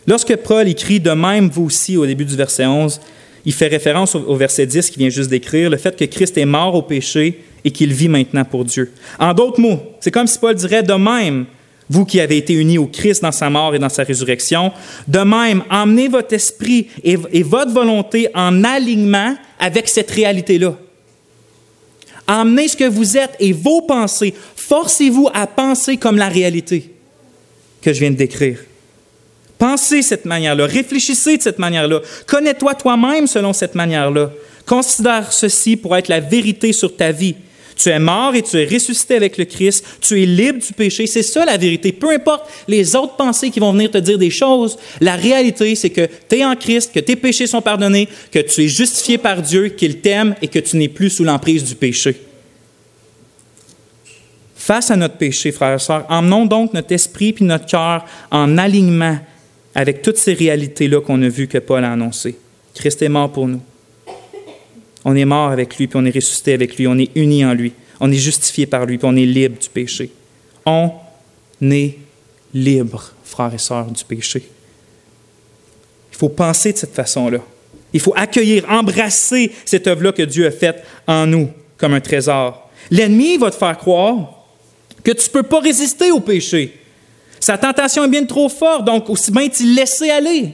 Lorsque Paul écrit de même vous aussi au début du verset 11, il fait référence au, verset 10 qui vient juste d'écrire, le fait que Christ est mort au péché et qu'il vit maintenant pour Dieu. En d'autres mots, c'est comme si Paul dirait de même, vous qui avez été unis au Christ dans sa mort et dans sa résurrection, de même, emmenez votre esprit et, votre volonté en alignement avec cette réalité-là. Emmenez ce que vous êtes et vos pensées. Forcez-vous à penser comme la réalité que je viens de décrire. Pensez cette manière-là, réfléchissez de cette manière-là, connais-toi toi-même selon cette manière-là. Considère ceci pour être la vérité sur ta vie. Tu es mort et tu es ressuscité avec le Christ. Tu es libre du péché. C'est ça la vérité. Peu importe les autres pensées qui vont venir te dire des choses, la réalité, c'est que tu es en Christ, que tes péchés sont pardonnés, que tu es justifié par Dieu, qu'il t'aime et que tu n'es plus sous l'emprise du péché. Face à notre péché, frères et sœurs, emmenons donc notre esprit puis notre cœur en alignement avec toutes ces réalités-là qu'on a vues que Paul a annoncées. Christ est mort pour nous. On est mort avec lui, puis on est ressuscité avec lui, on est uni en lui, on est justifié par lui, puis on est libre du péché. On est libre, frères et sœurs, du péché. Il faut penser de cette façon-là. Il faut accueillir, embrasser cette œuvre-là que Dieu a faite en nous comme un trésor. L'ennemi va te faire croire que tu ne peux pas résister au péché. Sa tentation est bien trop forte, donc aussi bien t'y laisser aller.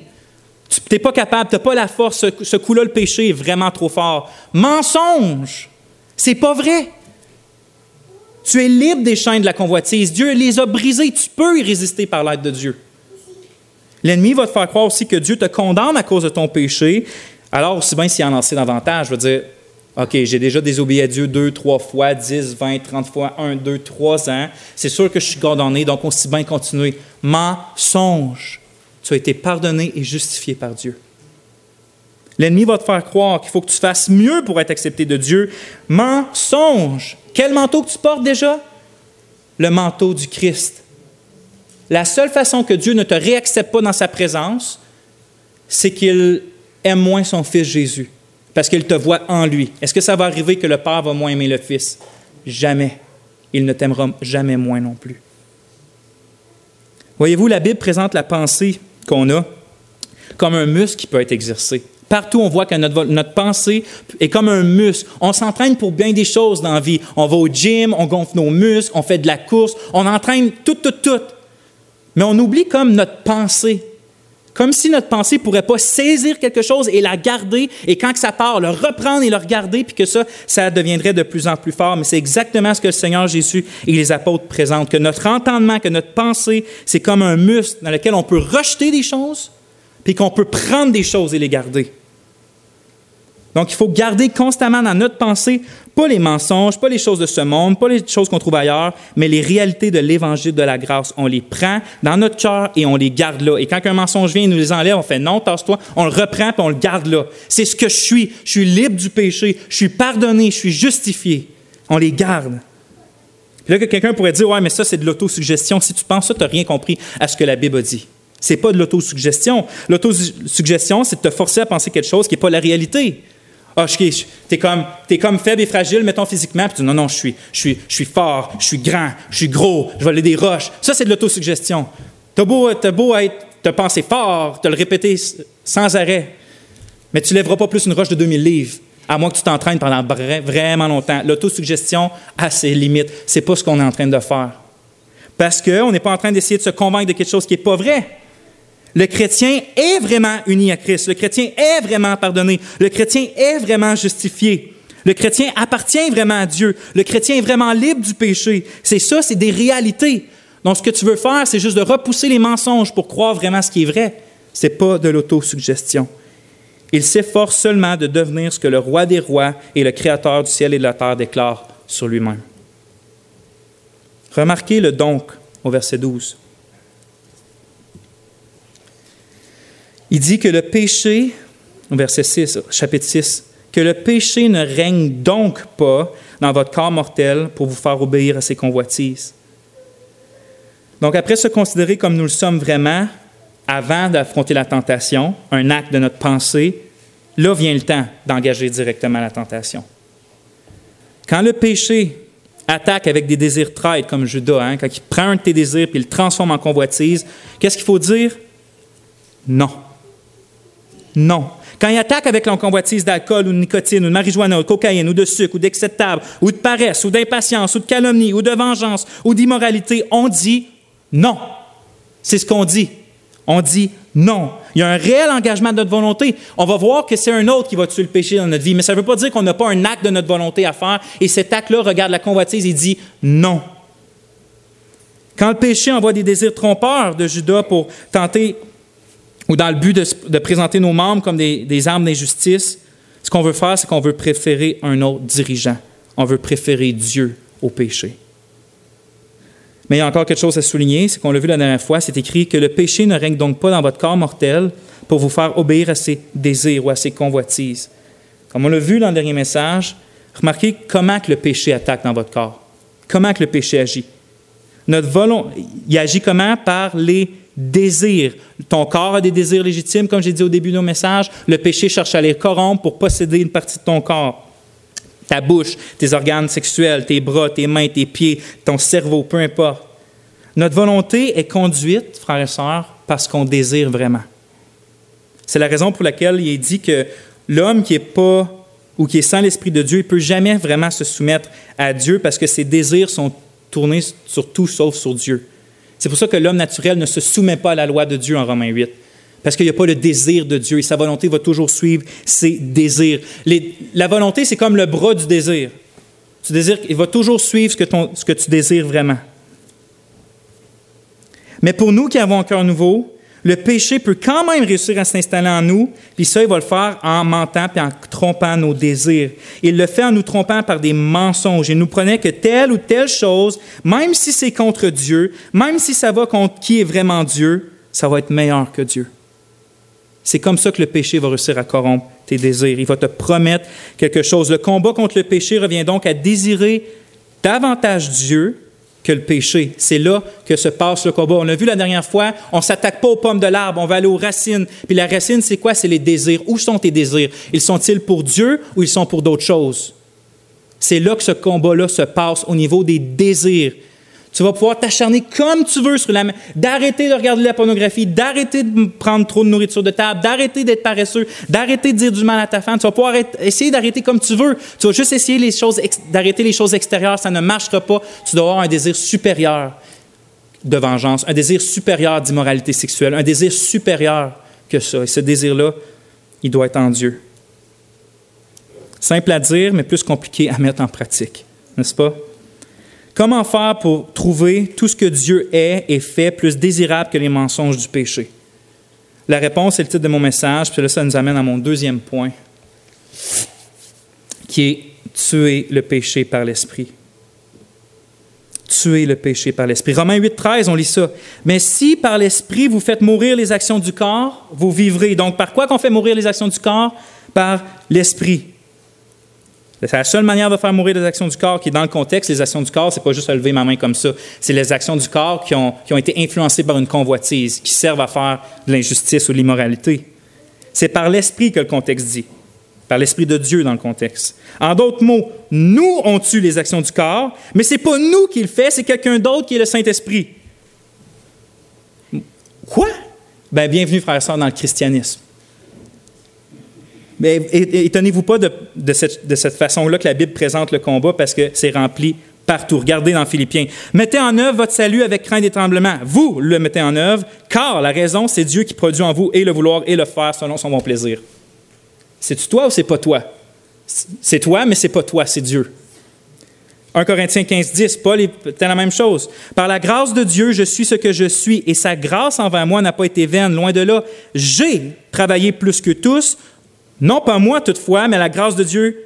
Tu n'es pas capable, tu n'as pas la force. Ce, ce coup-là, le péché est vraiment trop fort. Mensonge! C'est pas vrai. Tu es libre des chaînes de la convoitise. Dieu les a brisées. Tu peux y résister par l'aide de Dieu. L'ennemi va te faire croire aussi que Dieu te condamne à cause de ton péché. Alors, aussi bien s'il en lancé davantage, je veux dire, OK, j'ai déjà désobéi à Dieu deux, trois fois, dix, vingt, trente fois, un, deux, trois ans. C'est sûr que je suis condamné, donc aussi bien continuer. Mensonge. Tu as été pardonné et justifié par Dieu. L'ennemi va te faire croire qu'il faut que tu fasses mieux pour être accepté de Dieu. Mensonge. Quel manteau que tu portes déjà? Le manteau du Christ. La seule façon que Dieu ne te réaccepte pas dans sa présence, c'est qu'il aime moins son Fils Jésus, parce qu'il te voit en lui. Est-ce que ça va arriver que le Père va moins aimer le Fils? Jamais. Il ne t'aimera jamais moins non plus. Voyez-vous, la Bible présente la pensée qu'on a comme un muscle qui peut être exercé. Partout, on voit que notre, notre pensée est comme un muscle. On s'entraîne pour bien des choses dans la vie. On va au gym, on gonfle nos muscles, on fait de la course, on entraîne tout, tout, tout. Mais on oublie comme notre pensée. Comme si notre pensée pourrait pas saisir quelque chose et la garder, et quand ça part, le reprendre et le regarder, puis que ça, ça deviendrait de plus en plus fort. Mais c'est exactement ce que le Seigneur Jésus et les apôtres présentent, que notre entendement, que notre pensée, c'est comme un muscle dans lequel on peut rejeter des choses, puis qu'on peut prendre des choses et les garder. Donc, il faut garder constamment dans notre pensée, pas les mensonges, pas les choses de ce monde, pas les choses qu'on trouve ailleurs, mais les réalités de l'évangile de la grâce. On les prend dans notre cœur et on les garde là. Et quand un mensonge vient, il nous les enlève, on fait non, tasse-toi, on le reprend puis on le garde là. C'est ce que je suis. Je suis libre du péché, je suis pardonné, je suis justifié. On les garde. Là, que quelqu'un pourrait dire, ouais, mais ça, c'est de l'autosuggestion. Si tu penses ça, tu n'as rien compris à ce que la Bible dit. C'est pas de l'autosuggestion. L'autosuggestion, c'est de te forcer à penser quelque chose qui n'est pas la réalité. Ah, tu es comme, es comme faible et fragile, mettons physiquement, puis tu dis non, non, je suis, je, suis, je suis fort, je suis grand, je suis gros, je vais aller des roches. Ça, c'est de l'autosuggestion. Tu beau, as beau être, te penser fort, te le répéter sans arrêt, mais tu lèveras pas plus une roche de 2000 livres, à moins que tu t'entraînes pendant vraiment longtemps. L'autosuggestion a ses limites. C'est pas ce qu'on est en train de faire. Parce qu'on n'est pas en train d'essayer de se convaincre de quelque chose qui n'est pas vrai. Le chrétien est vraiment uni à Christ. Le chrétien est vraiment pardonné. Le chrétien est vraiment justifié. Le chrétien appartient vraiment à Dieu. Le chrétien est vraiment libre du péché. C'est ça, c'est des réalités. Donc, ce que tu veux faire, c'est juste de repousser les mensonges pour croire vraiment ce qui est vrai. Ce n'est pas de l'autosuggestion. Il s'efforce seulement de devenir ce que le roi des rois et le créateur du ciel et de la terre déclare sur lui-même. Remarquez le donc au verset 12. Il dit que le péché, verset 6, chapitre 6, que le péché ne règne donc pas dans votre corps mortel pour vous faire obéir à ses convoitises. Donc, après se considérer comme nous le sommes vraiment, avant d'affronter la tentation, un acte de notre pensée, là vient le temps d'engager directement la tentation. Quand le péché attaque avec des désirs traîtres comme Judas, hein, quand il prend un de tes désirs et il le transforme en convoitise, qu'est-ce qu'il faut dire? Non. Non. Quand il attaque avec la convoitise d'alcool ou de nicotine ou de marijuana ou de cocaïne ou de sucre ou d'acceptable ou de paresse ou d'impatience ou de calomnie ou de vengeance ou d'immoralité, on dit non. C'est ce qu'on dit. On dit non. Il y a un réel engagement de notre volonté. On va voir que c'est un autre qui va tuer le péché dans notre vie, mais ça ne veut pas dire qu'on n'a pas un acte de notre volonté à faire et cet acte-là regarde la convoitise et dit non. Quand le péché envoie des désirs trompeurs de Judas pour tenter ou dans le but de, présenter nos membres comme des, armes d'injustice, ce qu'on veut faire, c'est qu'on veut préférer un autre dirigeant. on veut préférer Dieu au péché. Mais il y a encore quelque chose à souligner, c'est qu'on l'a vu la dernière fois, c'est écrit que le péché ne règne donc pas dans votre corps mortel pour vous faire obéir à ses désirs ou à ses convoitises. Comme on l'a vu dans le dernier message, remarquez comment que le péché attaque dans votre corps. Comment que le péché agit. Notre volonté, il agit comment? Par les désirs. Ton corps a des désirs légitimes, comme j'ai dit au début de nos messages. Le péché cherche à les corrompre pour posséder une partie de ton corps. Ta bouche, tes organes sexuels, tes bras, tes mains, tes pieds, ton cerveau, peu importe. Notre volonté est conduite, frères et sœurs, parce qu'on désire vraiment. C'est la raison pour laquelle il est dit que l'homme qui est pas ou qui est sans l'Esprit de Dieu, il peut jamais vraiment se soumettre à Dieu parce que ses désirs sont tournés sur tout sauf sur Dieu. C'est pour ça que l'homme naturel ne se soumet pas à la loi de Dieu en Romains 8. Parce qu'il n'y a pas le désir de Dieu et sa volonté va toujours suivre ses désirs. la volonté, c'est comme le bras du désir. Il va toujours suivre ce que tu désires vraiment. Mais pour nous qui avons un cœur nouveau, le péché peut quand même réussir à s'installer en nous, puis ça, il va le faire en mentant puis en trompant nos désirs. Il le fait en nous trompant par des mensonges. Il nous prenait que telle ou telle chose, même si c'est contre Dieu, même si ça va contre qui est vraiment Dieu, ça va être meilleur que Dieu. C'est comme ça que le péché va réussir à corrompre tes désirs. Il va te promettre quelque chose. Le combat contre le péché revient donc à désirer davantage Dieu que le péché. C'est là que se passe le combat. On l'a vu la dernière fois, on ne s'attaque pas aux pommes de l'arbre, on va aller aux racines. Puis la racine, c'est quoi? C'est les désirs. Où sont tes désirs? Ils sont-ils pour Dieu ou ils sont pour d'autres choses? C'est là que ce combat-là se passe au niveau des désirs. Tu vas pouvoir t'acharner comme tu veux sur la main, d'arrêter de regarder la pornographie, d'arrêter de prendre trop de nourriture de table, d'arrêter d'être paresseux, d'arrêter de dire du mal à ta femme. Tu vas pouvoir essayer d'arrêter comme tu veux. Tu vas juste essayer les choses, d'arrêter les choses extérieures. Ça ne marchera pas. Tu dois avoir un désir supérieur de vengeance, un désir supérieur d'immoralité sexuelle, un désir supérieur que ça. Et ce désir-là, il doit être en Dieu. Simple à dire, mais plus compliqué à mettre en pratique, n'est-ce pas? Comment faire pour trouver tout ce que Dieu est et fait plus désirable que les mensonges du péché? La réponse est le titre de mon message, puis là, ça nous amène à mon deuxième point, qui est tuer le péché par l'esprit. Tuer le péché par l'esprit. Romains 8, 13, on lit ça. Mais si par l'esprit vous faites mourir les actions du corps, vous vivrez. Donc, par quoi qu'on fait mourir les actions du corps? Par l'esprit. C'est la seule manière de faire mourir les actions du corps qui est dans le contexte. Les actions du corps, c'est pas juste lever ma main comme ça. C'est les actions du corps qui ont, qui ont été influencées par une convoitise, qui servent à faire de l'injustice ou de l'immoralité. C'est par l'esprit que le contexte dit, par l'esprit de Dieu dans le contexte. En d'autres mots, nous on tue les actions du corps, mais c'est pas nous qui le fait, c'est quelqu'un d'autre qui est le Saint-Esprit. Quoi? Ben, bienvenue, frères et sœurs, dans le christianisme. Mais étonnez-vous pas de, cette, façon-là que la Bible présente le combat parce que c'est rempli partout. Regardez dans Philippiens. Mettez en œuvre votre salut avec crainte et tremblement. Vous le mettez en œuvre, car la raison, c'est Dieu qui produit en vous et le vouloir et le faire selon son bon plaisir. C'est-tu toi ou c'est pas toi? C'est toi, mais c'est pas toi, c'est Dieu. 1 Corinthiens 15, 10, Paul est la même chose. Par la grâce de Dieu, je suis ce que je suis, et sa grâce envers moi n'a pas été vaine. Loin de là, j'ai travaillé plus que tous, non pas moi toutefois, mais la grâce de Dieu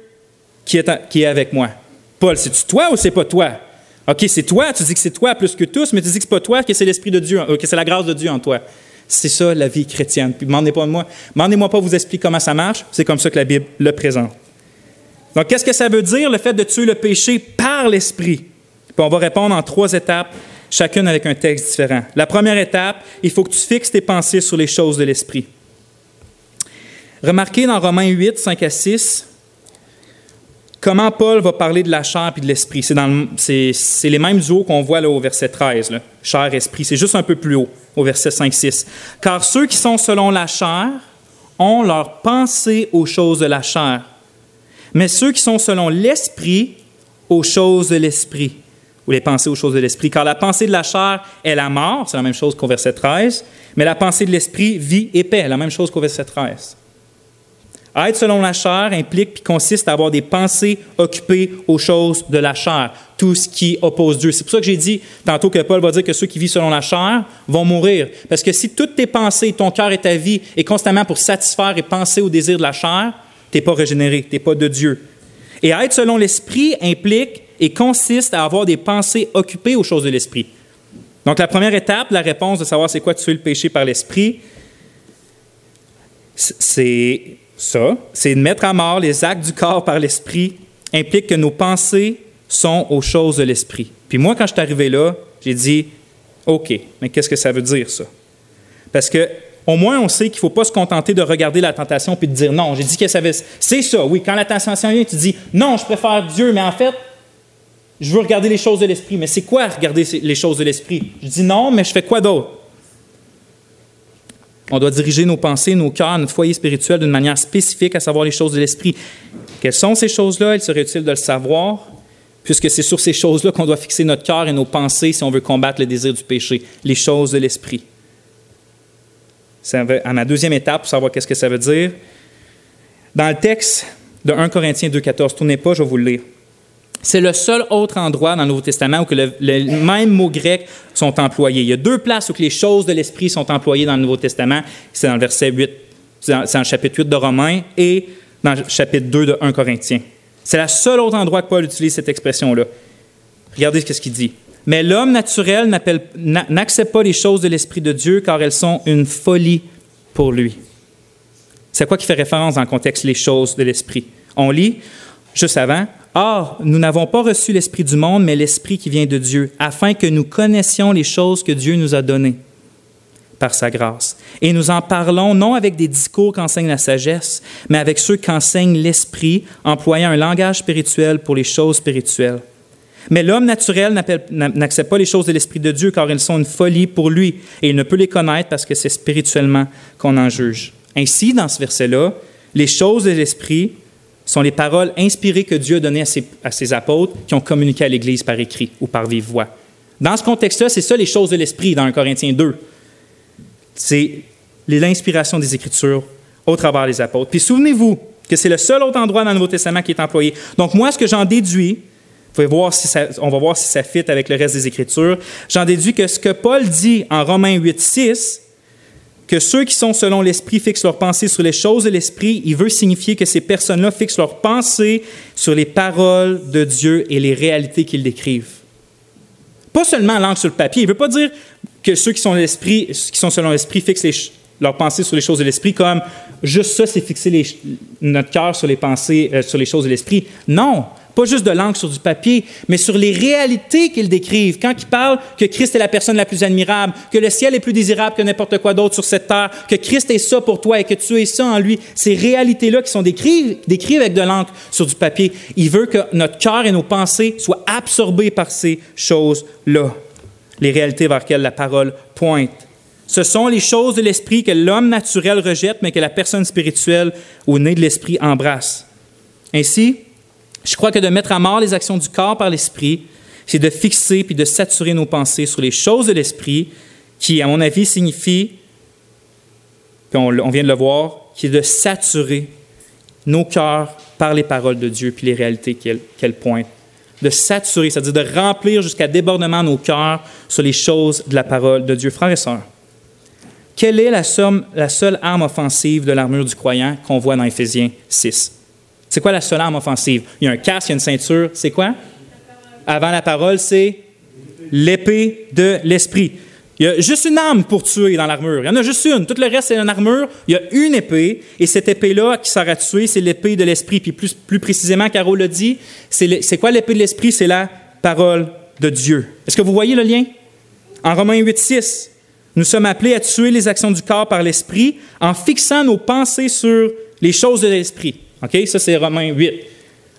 qui est, qui est avec moi. Paul, c'est-tu toi ou c'est pas toi? OK, c'est toi, tu dis que c'est toi plus que tous, mais tu dis que c'est pas toi, que c'est l'Esprit de Dieu, que c'est la grâce de Dieu en toi. C'est ça la vie chrétienne. Puis demandez pas moi. Demandez-moi pas vous expliquer comment ça marche. C'est comme ça que la Bible le présente. Donc, qu'est-ce que ça veut dire, le fait de tuer le péché par l'Esprit? Puis on va répondre en trois étapes, chacune avec un texte différent. La première étape, il faut que tu fixes tes pensées sur les choses de l'Esprit. Remarquez dans Romains 8, 5 à 6, comment Paul va parler de la chair et de l'esprit. C'est, les mêmes duos qu'on voit au verset 13, là, chair, esprit. C'est juste un peu plus haut, au verset 5, 6. Car ceux qui sont selon la chair ont leur pensée aux choses de la chair, mais ceux qui sont selon l'esprit aux choses de l'esprit, ou les pensées aux choses de l'esprit. Car la pensée de la chair est la mort, c'est la même chose qu'au verset 13, mais la pensée de l'esprit, vie et paix, la même chose qu'au verset 13. Être selon la chair implique puis consiste à avoir des pensées occupées aux choses de la chair, tout ce qui oppose Dieu. C'est pour ça que j'ai dit tantôt que Paul va dire que ceux qui vivent selon la chair vont mourir. Parce que si toutes tes pensées, ton cœur et ta vie est constamment pour satisfaire et penser aux désirs de la chair, tu n'es pas régénéré, tu n'es pas de Dieu. Et être selon l'esprit implique et consiste à avoir des pensées occupées aux choses de l'esprit. Donc la première étape, la réponse de savoir c'est quoi tuer le péché par l'esprit, c'est ça, c'est de mettre à mort les actes du corps par l'esprit implique que nos pensées sont aux choses de l'esprit. Puis moi, quand je suis arrivé là, j'ai dit, OK, mais qu'est-ce que ça veut dire ça? Parce que au moins on sait qu'il ne faut pas se contenter de regarder la tentation puis de dire non. J'ai dit que ça C'est ça, oui. Quand la tentation vient, tu dis non, je préfère Dieu, mais en fait, je veux regarder les choses de l'esprit. Mais c'est quoi regarder les choses de l'esprit? Je dis non, mais je fais quoi d'autre? On doit diriger nos pensées, nos cœurs, notre foyer spirituel d'une manière spécifique, à savoir les choses de l'esprit. Quelles sont ces choses-là? Il serait utile de le savoir, puisque c'est sur ces choses-là qu'on doit fixer notre cœur et nos pensées si on veut combattre le désir du péché, les choses de l'esprit. À ma deuxième étape, pour savoir qu'est-ce que ça veut dire, dans le texte de 1 Corinthiens 2,14, tournez pas, je vais vous le lire. C'est le seul autre endroit dans le Nouveau Testament où que le, les mêmes mots grecs sont employés. Il y a deux places où les choses de l'Esprit sont employées dans le Nouveau Testament. C'est dans le verset 8, c'est le chapitre 8 de Romains et dans le chapitre 2 de 1 Corinthiens. C'est le seul autre endroit que Paul utilise cette expression-là. Regardez ce qu'il dit. Mais l'homme naturel n'accepte pas les choses de l'Esprit de Dieu car elles sont une folie pour lui. C'est quoi qui fait référence dans le contexte les choses de l'Esprit? On lit, juste avant, Or, nous n'avons pas reçu l'Esprit du monde, mais l'Esprit qui vient de Dieu, afin que nous connaissions les choses que Dieu nous a données par sa grâce. Et nous en parlons non avec des discours qu'enseigne la sagesse, mais avec ceux qu'enseigne l'Esprit, employant un langage spirituel pour les choses spirituelles. Mais l'homme naturel n'accepte pas les choses de l'Esprit de Dieu, car elles sont une folie pour lui, et il ne peut les connaître parce que c'est spirituellement qu'on en juge. Ainsi, dans ce verset-là, les choses de l'Esprit sont les paroles inspirées que Dieu a données à ses, apôtres qui ont communiqué à l'Église par écrit ou par vive voix. Dans ce contexte-là, c'est ça les choses de l'Esprit dans 1 Corinthiens 2. C'est l'inspiration des Écritures au travers des apôtres. Puis souvenez-vous que c'est le seul autre endroit dans le Nouveau Testament qui est employé. Donc moi, ce que j'en déduis, voir si on va voir si ça fit avec le reste des Écritures, j'en déduis que ce que Paul dit en Romains 8, 6, que ceux qui sont selon l'Esprit fixent leurs pensées sur les choses de l'Esprit, il veut signifier que ces personnes-là fixent leurs pensées sur les paroles de Dieu et les réalités qu'ils décrivent. Pas seulement l'encre sur le papier. Il ne veut pas dire que ceux qui sont, l'esprit, qui sont selon l'Esprit fixent leurs pensées sur les choses de l'Esprit comme juste ça, c'est fixer notre cœur sur les pensées, euh, sur les choses de l'Esprit. Non, pas juste de l'encre sur du papier, mais sur les réalités qu'ils décrivent. Quand ils parlent que Christ est la personne la plus admirable, que le ciel est plus désirable que n'importe quoi d'autre sur cette terre, que Christ est ça pour toi et que tu es ça en lui, ces réalités-là qui sont décrites, décrites avec de l'encre sur du papier, il veut que notre cœur et nos pensées soient absorbés par ces choses-là, les réalités vers lesquelles la parole pointe. Ce sont les choses de l'esprit que l'homme naturel rejette, mais que la personne spirituelle au nez de l'esprit embrasse. Ainsi, je crois que de mettre à mort les actions du corps par l'esprit, c'est de fixer puis de saturer nos pensées sur les choses de l'esprit, qui, à mon avis, signifie, puis on, vient de le voir, qui est de saturer nos cœurs par les paroles de Dieu puis les réalités qu'elles pointent. De saturer, c'est-à-dire de remplir jusqu'à débordement nos cœurs sur les choses de la parole de Dieu. Frères et sœurs, quelle est la, la seule arme offensive de l'armure du croyant qu'on voit dans Éphésiens 6? C'est quoi la seule arme offensive? Il y a un casque, il y a une ceinture. C'est quoi? Avant la parole, c'est l'épée de l'esprit. Il y a juste une arme pour tuer dans l'armure. Il y en a juste une. Tout le reste, c'est une armure. Il y a une épée. Et cette épée-là qui sert à tuer, c'est l'épée de l'esprit. Puis plus, plus précisément, Caro l'a dit, c'est quoi l'épée de l'esprit? C'est la parole de Dieu. Est-ce que vous voyez le lien? En Romains 8, 6, nous sommes appelés à tuer les actions du corps par l'esprit en fixant nos pensées sur les choses de l'esprit. OK? Ça, c'est Romains 8.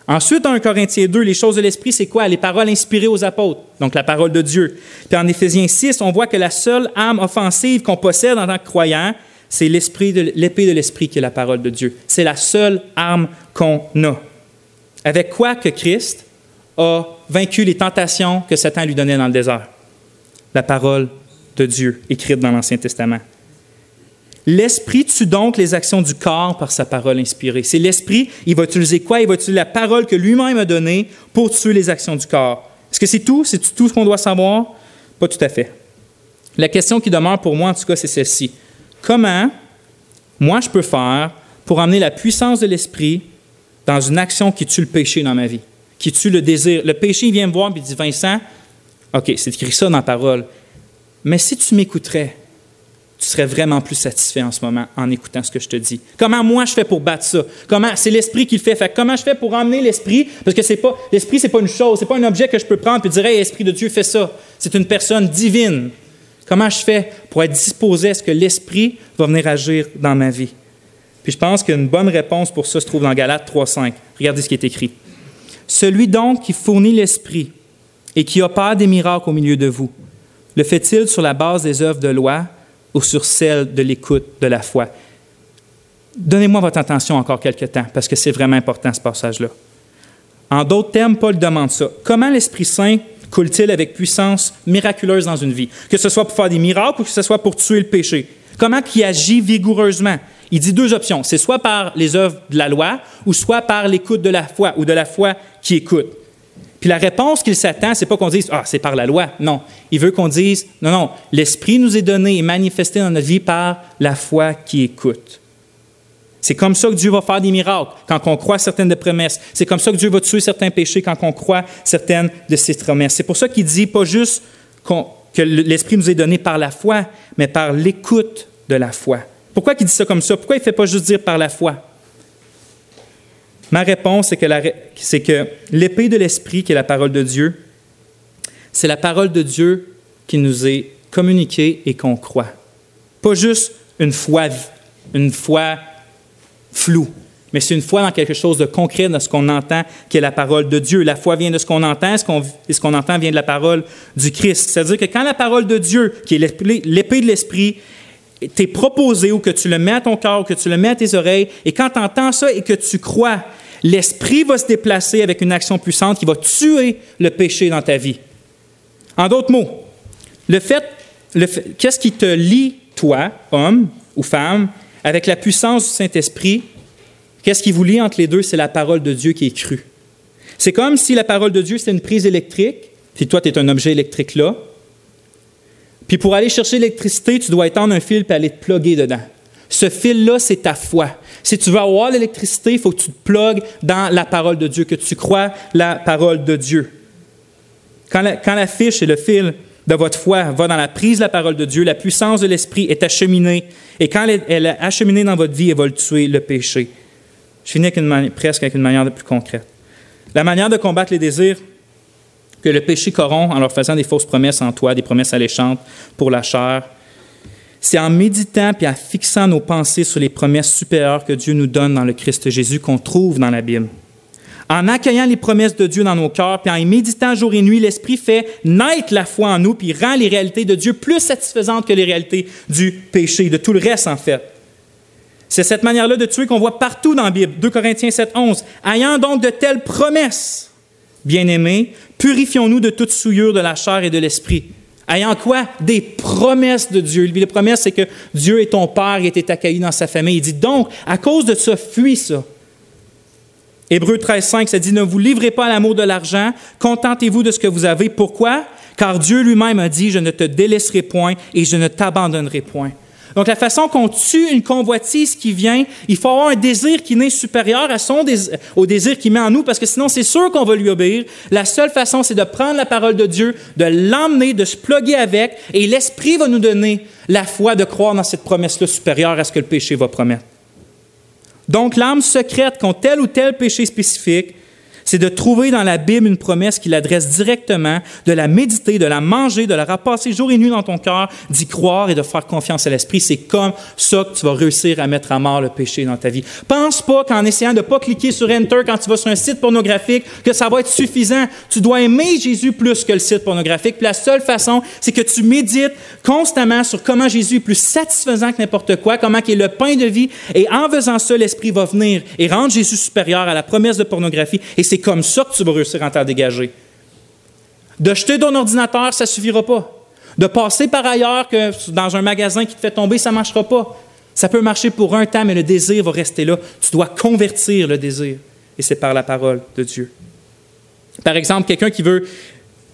Ensuite, en Corinthiens 2, les choses de l'esprit, c'est quoi? Les paroles inspirées aux apôtres, donc la parole de Dieu. Puis en Éphésiens 6, on voit que la seule âme offensive qu'on possède en tant que croyant, c'est l'esprit de, l'épée de l'esprit qui est la parole de Dieu. C'est la seule arme qu'on a. Avec quoi que Christ a vaincu les tentations que Satan lui donnait dans le désert? La parole de Dieu, écrite dans l'Ancien Testament. L'Esprit tue donc les actions du corps par sa parole inspirée. C'est l'Esprit, il va utiliser quoi? Il va utiliser la parole que lui-même a donnée pour tuer les actions du corps. Est-ce que c'est tout? C'est tout ce qu'on doit savoir? Pas tout à fait. La question qui demeure pour moi, en tout cas, c'est celle-ci. Comment moi je peux faire pour amener la puissance de l'Esprit dans une action qui tue le péché dans ma vie, qui tue le désir? Le péché, il vient me voir et dit Vincent, OK, c'est écrit ça dans la parole. Mais si tu m'écouterais, tu serais vraiment plus satisfait en ce moment en écoutant ce que je te dis. Comment moi je fais pour battre ça? Comment c'est l'esprit qui le fait. fait comment je fais pour emmener l'esprit? Parce que c'est pas l'esprit, c'est pas une chose, c'est pas un objet que je peux prendre et dire hey, esprit de Dieu fais ça. C'est une personne divine. Comment je fais pour être disposé à ce que l'esprit va venir agir dans ma vie? Puis je pense qu'une bonne réponse pour ça se trouve dans Galates 3:5. Regardez ce qui est écrit. Celui donc qui fournit l'esprit et qui opère des miracles au milieu de vous, le fait-il sur la base des œuvres de loi ou sur celle de l'écoute, de la foi. Donnez-moi votre attention encore quelques temps, parce que c'est vraiment important ce passage-là. En d'autres termes, Paul demande ça. Comment l'Esprit Saint coule-t-il avec puissance miraculeuse dans une vie? Que ce soit pour faire des miracles ou que ce soit pour tuer le péché. Comment il agit vigoureusement? Il dit deux options. C'est soit par les œuvres de la loi ou soit par l'écoute de la foi ou de la foi qui écoute. Puis la réponse qu'il s'attend, c'est pas qu'on dise ah c'est par la loi. Non, il veut qu'on dise non non, l'esprit nous est donné et manifesté dans notre vie par la foi qui écoute. C'est comme ça que Dieu va faire des miracles quand on croit certaines des promesses. C'est comme ça que Dieu va tuer certains péchés quand on croit certaines de ses promesses. C'est pour ça qu'il dit pas juste que l'esprit nous est donné par la foi, mais par l'écoute de la foi. Pourquoi il dit ça comme ça? Pourquoi il fait pas juste dire par la foi? Ma réponse, c'est que, l'épée de l'Esprit, qui est la parole de Dieu, c'est la parole de Dieu qui nous est communiquée et qu'on croit. Pas juste une foi, une foi floue, mais c'est une foi dans quelque chose de concret, dans ce qu'on entend, qui est la parole de Dieu. La foi vient de ce qu'on entend, et ce qu'on entend vient de la parole du Christ. C'est-à-dire que quand la parole de Dieu, qui est l'épée de l'Esprit, t'est proposée ou que tu le mets à ton cœur ou que tu le mets à tes oreilles, et quand tu entends ça et que tu crois, l'Esprit va se déplacer avec une action puissante qui va tuer le péché dans ta vie. En d'autres mots, le fait, qu'est-ce qui te lie, toi, homme ou femme, avec la puissance du Saint-Esprit, qu'est-ce qui vous lie entre les deux? C'est la parole de Dieu qui est crue. C'est comme si la parole de Dieu, c'était une prise électrique, puis toi, tu es un objet électrique là. Puis pour aller chercher l'électricité, tu dois étendre un fil et aller te plugger dedans. Ce fil-là, c'est ta foi. Si tu veux avoir l'électricité, il faut que tu te plugues dans la parole de Dieu, que tu crois la parole de Dieu. Quand la, fiche et le fil de votre foi va dans la prise de la parole de Dieu, la puissance de l'Esprit est acheminée. Et quand elle, est acheminée dans votre vie, elle va le tuer, le péché. Je finis avec presque avec une manière de plus concrète. La manière de combattre les désirs que le péché corrompt en leur faisant des fausses promesses en toi, des promesses alléchantes pour la chair, c'est en méditant et en fixant nos pensées sur les promesses supérieures que Dieu nous donne dans le Christ Jésus qu'on trouve dans la Bible. En accueillant les promesses de Dieu dans nos cœurs, puis en y méditant jour et nuit, l'Esprit fait naître la foi en nous, puis rend les réalités de Dieu plus satisfaisantes que les réalités du péché, de tout le reste en fait. C'est cette manière-là de tuer qu'on voit partout dans la Bible. 2 Corinthiens 7, 11. Ayant donc de telles promesses, bien-aimés, purifions-nous de toute souillure de la chair et de l'esprit ayant quoi? Des promesses de Dieu. Les promesses, c'est que Dieu est ton Père et est accueilli dans sa famille. Il dit donc, à cause de ça, fuis ça. Hébreu 13, 5, ça dit, ne vous livrez pas à l'amour de l'argent, contentez-vous de ce que vous avez. Pourquoi? Car Dieu lui-même a dit, je ne te délaisserai point et je ne t'abandonnerai point. Donc, la façon qu'on tue une convoitise qui vient, il faut avoir un désir qui n'est supérieur à son au désir qu'il met en nous, parce que sinon, c'est sûr qu'on va lui obéir. La seule façon, c'est de prendre la parole de Dieu, de l'emmener, de se pluguer avec, et l'Esprit va nous donner la foi de croire dans cette promesse-là supérieure à ce que le péché va promettre. Donc, l'âme secrète contre tel ou tel péché spécifique c'est de trouver dans la Bible une promesse qui l'adresse directement, de la méditer, de la manger, de la repasser jour et nuit dans ton cœur, d'y croire et de faire confiance à l'Esprit. C'est comme ça que tu vas réussir à mettre à mort le péché dans ta vie. Pense pas qu'en essayant de ne pas cliquer sur Enter quand tu vas sur un site pornographique, que ça va être suffisant. Tu dois aimer Jésus plus que le site pornographique. Puis la seule façon, c'est que tu médites constamment sur comment Jésus est plus satisfaisant que n'importe quoi, comment il est le pain de vie. Et en faisant ça, l'Esprit va venir et rendre Jésus supérieur à la promesse de pornographie. Et c'est comme ça que tu vas réussir à t'en dégager. De jeter ton ordinateur, ça ne suffira pas. De passer par ailleurs que dans un magasin qui te fait tomber, ça ne marchera pas. Ça peut marcher pour un temps, mais le désir va rester là. Tu dois convertir le désir. Et c'est par la parole de Dieu. Par exemple, quelqu'un qui veut,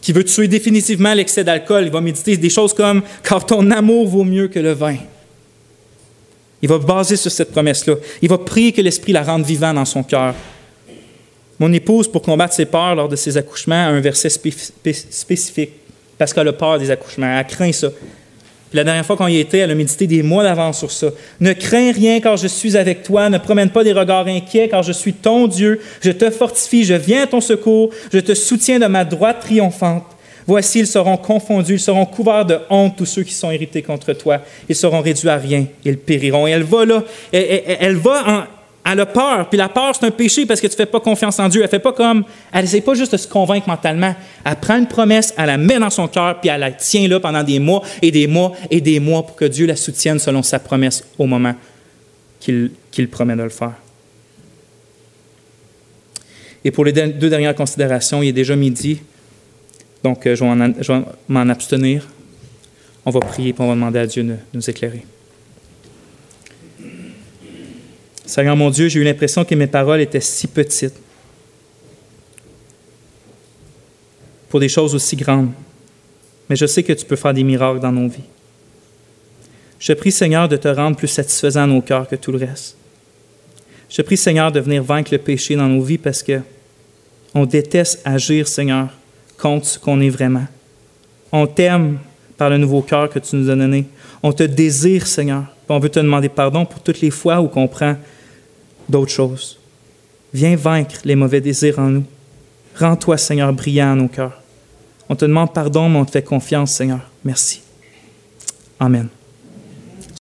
qui veut tuer définitivement l'excès d'alcool, il va méditer des choses comme Car ton amour vaut mieux que le vin. Il va baser sur cette promesse-là. Il va prier que l'Esprit la rende vivante dans son cœur. Mon épouse, pour combattre ses peurs lors de ses accouchements, a un verset spécifique, parce qu'elle a peur des accouchements, elle craint ça. La dernière fois qu'on y était, elle a médité des mois d'avance sur ça. Ne crains rien car je suis avec toi, ne promène pas des regards inquiets car je suis ton Dieu, je te fortifie, je viens à ton secours, je te soutiens de ma droite triomphante. Voici, ils seront confondus, ils seront couverts de honte, tous ceux qui sont irrités contre toi. Ils seront réduits à rien, ils périront. Et elle va là, elle va en, elle a peur. Puis la peur, c'est un péché parce que tu ne fais pas confiance en Dieu. Elle fait pas comme. Elle n'essaie pas juste de se convaincre mentalement. Elle prend une promesse, elle la met dans son cœur, puis elle la tient là pendant des mois et des mois et des mois pour que Dieu la soutienne selon sa promesse au moment qu'il promet de le faire. Et pour les deux dernières considérations, il est déjà midi. Donc, euh, je vais m'en abstenir. On va prier et on va demander à Dieu de nous éclairer. Seigneur mon Dieu, j'ai eu l'impression que mes paroles étaient si petites pour des choses aussi grandes. Mais je sais que tu peux faire des miracles dans nos vies. Je prie, Seigneur, de te rendre plus satisfaisant à nos cœurs que tout le reste. Je prie, Seigneur, de venir vaincre le péché dans nos vies parce que on déteste agir, Seigneur, contre ce qu'on est vraiment. On t'aime par le nouveau cœur que tu nous as donné. On te désire, Seigneur. On veut te demander pardon pour toutes les fois où on prend d'autres choses. Viens vaincre les mauvais désirs en nous. Rends-toi, Seigneur, brillant en nos cœurs. On te demande pardon, mais on te fait confiance, Seigneur. Merci. Amen.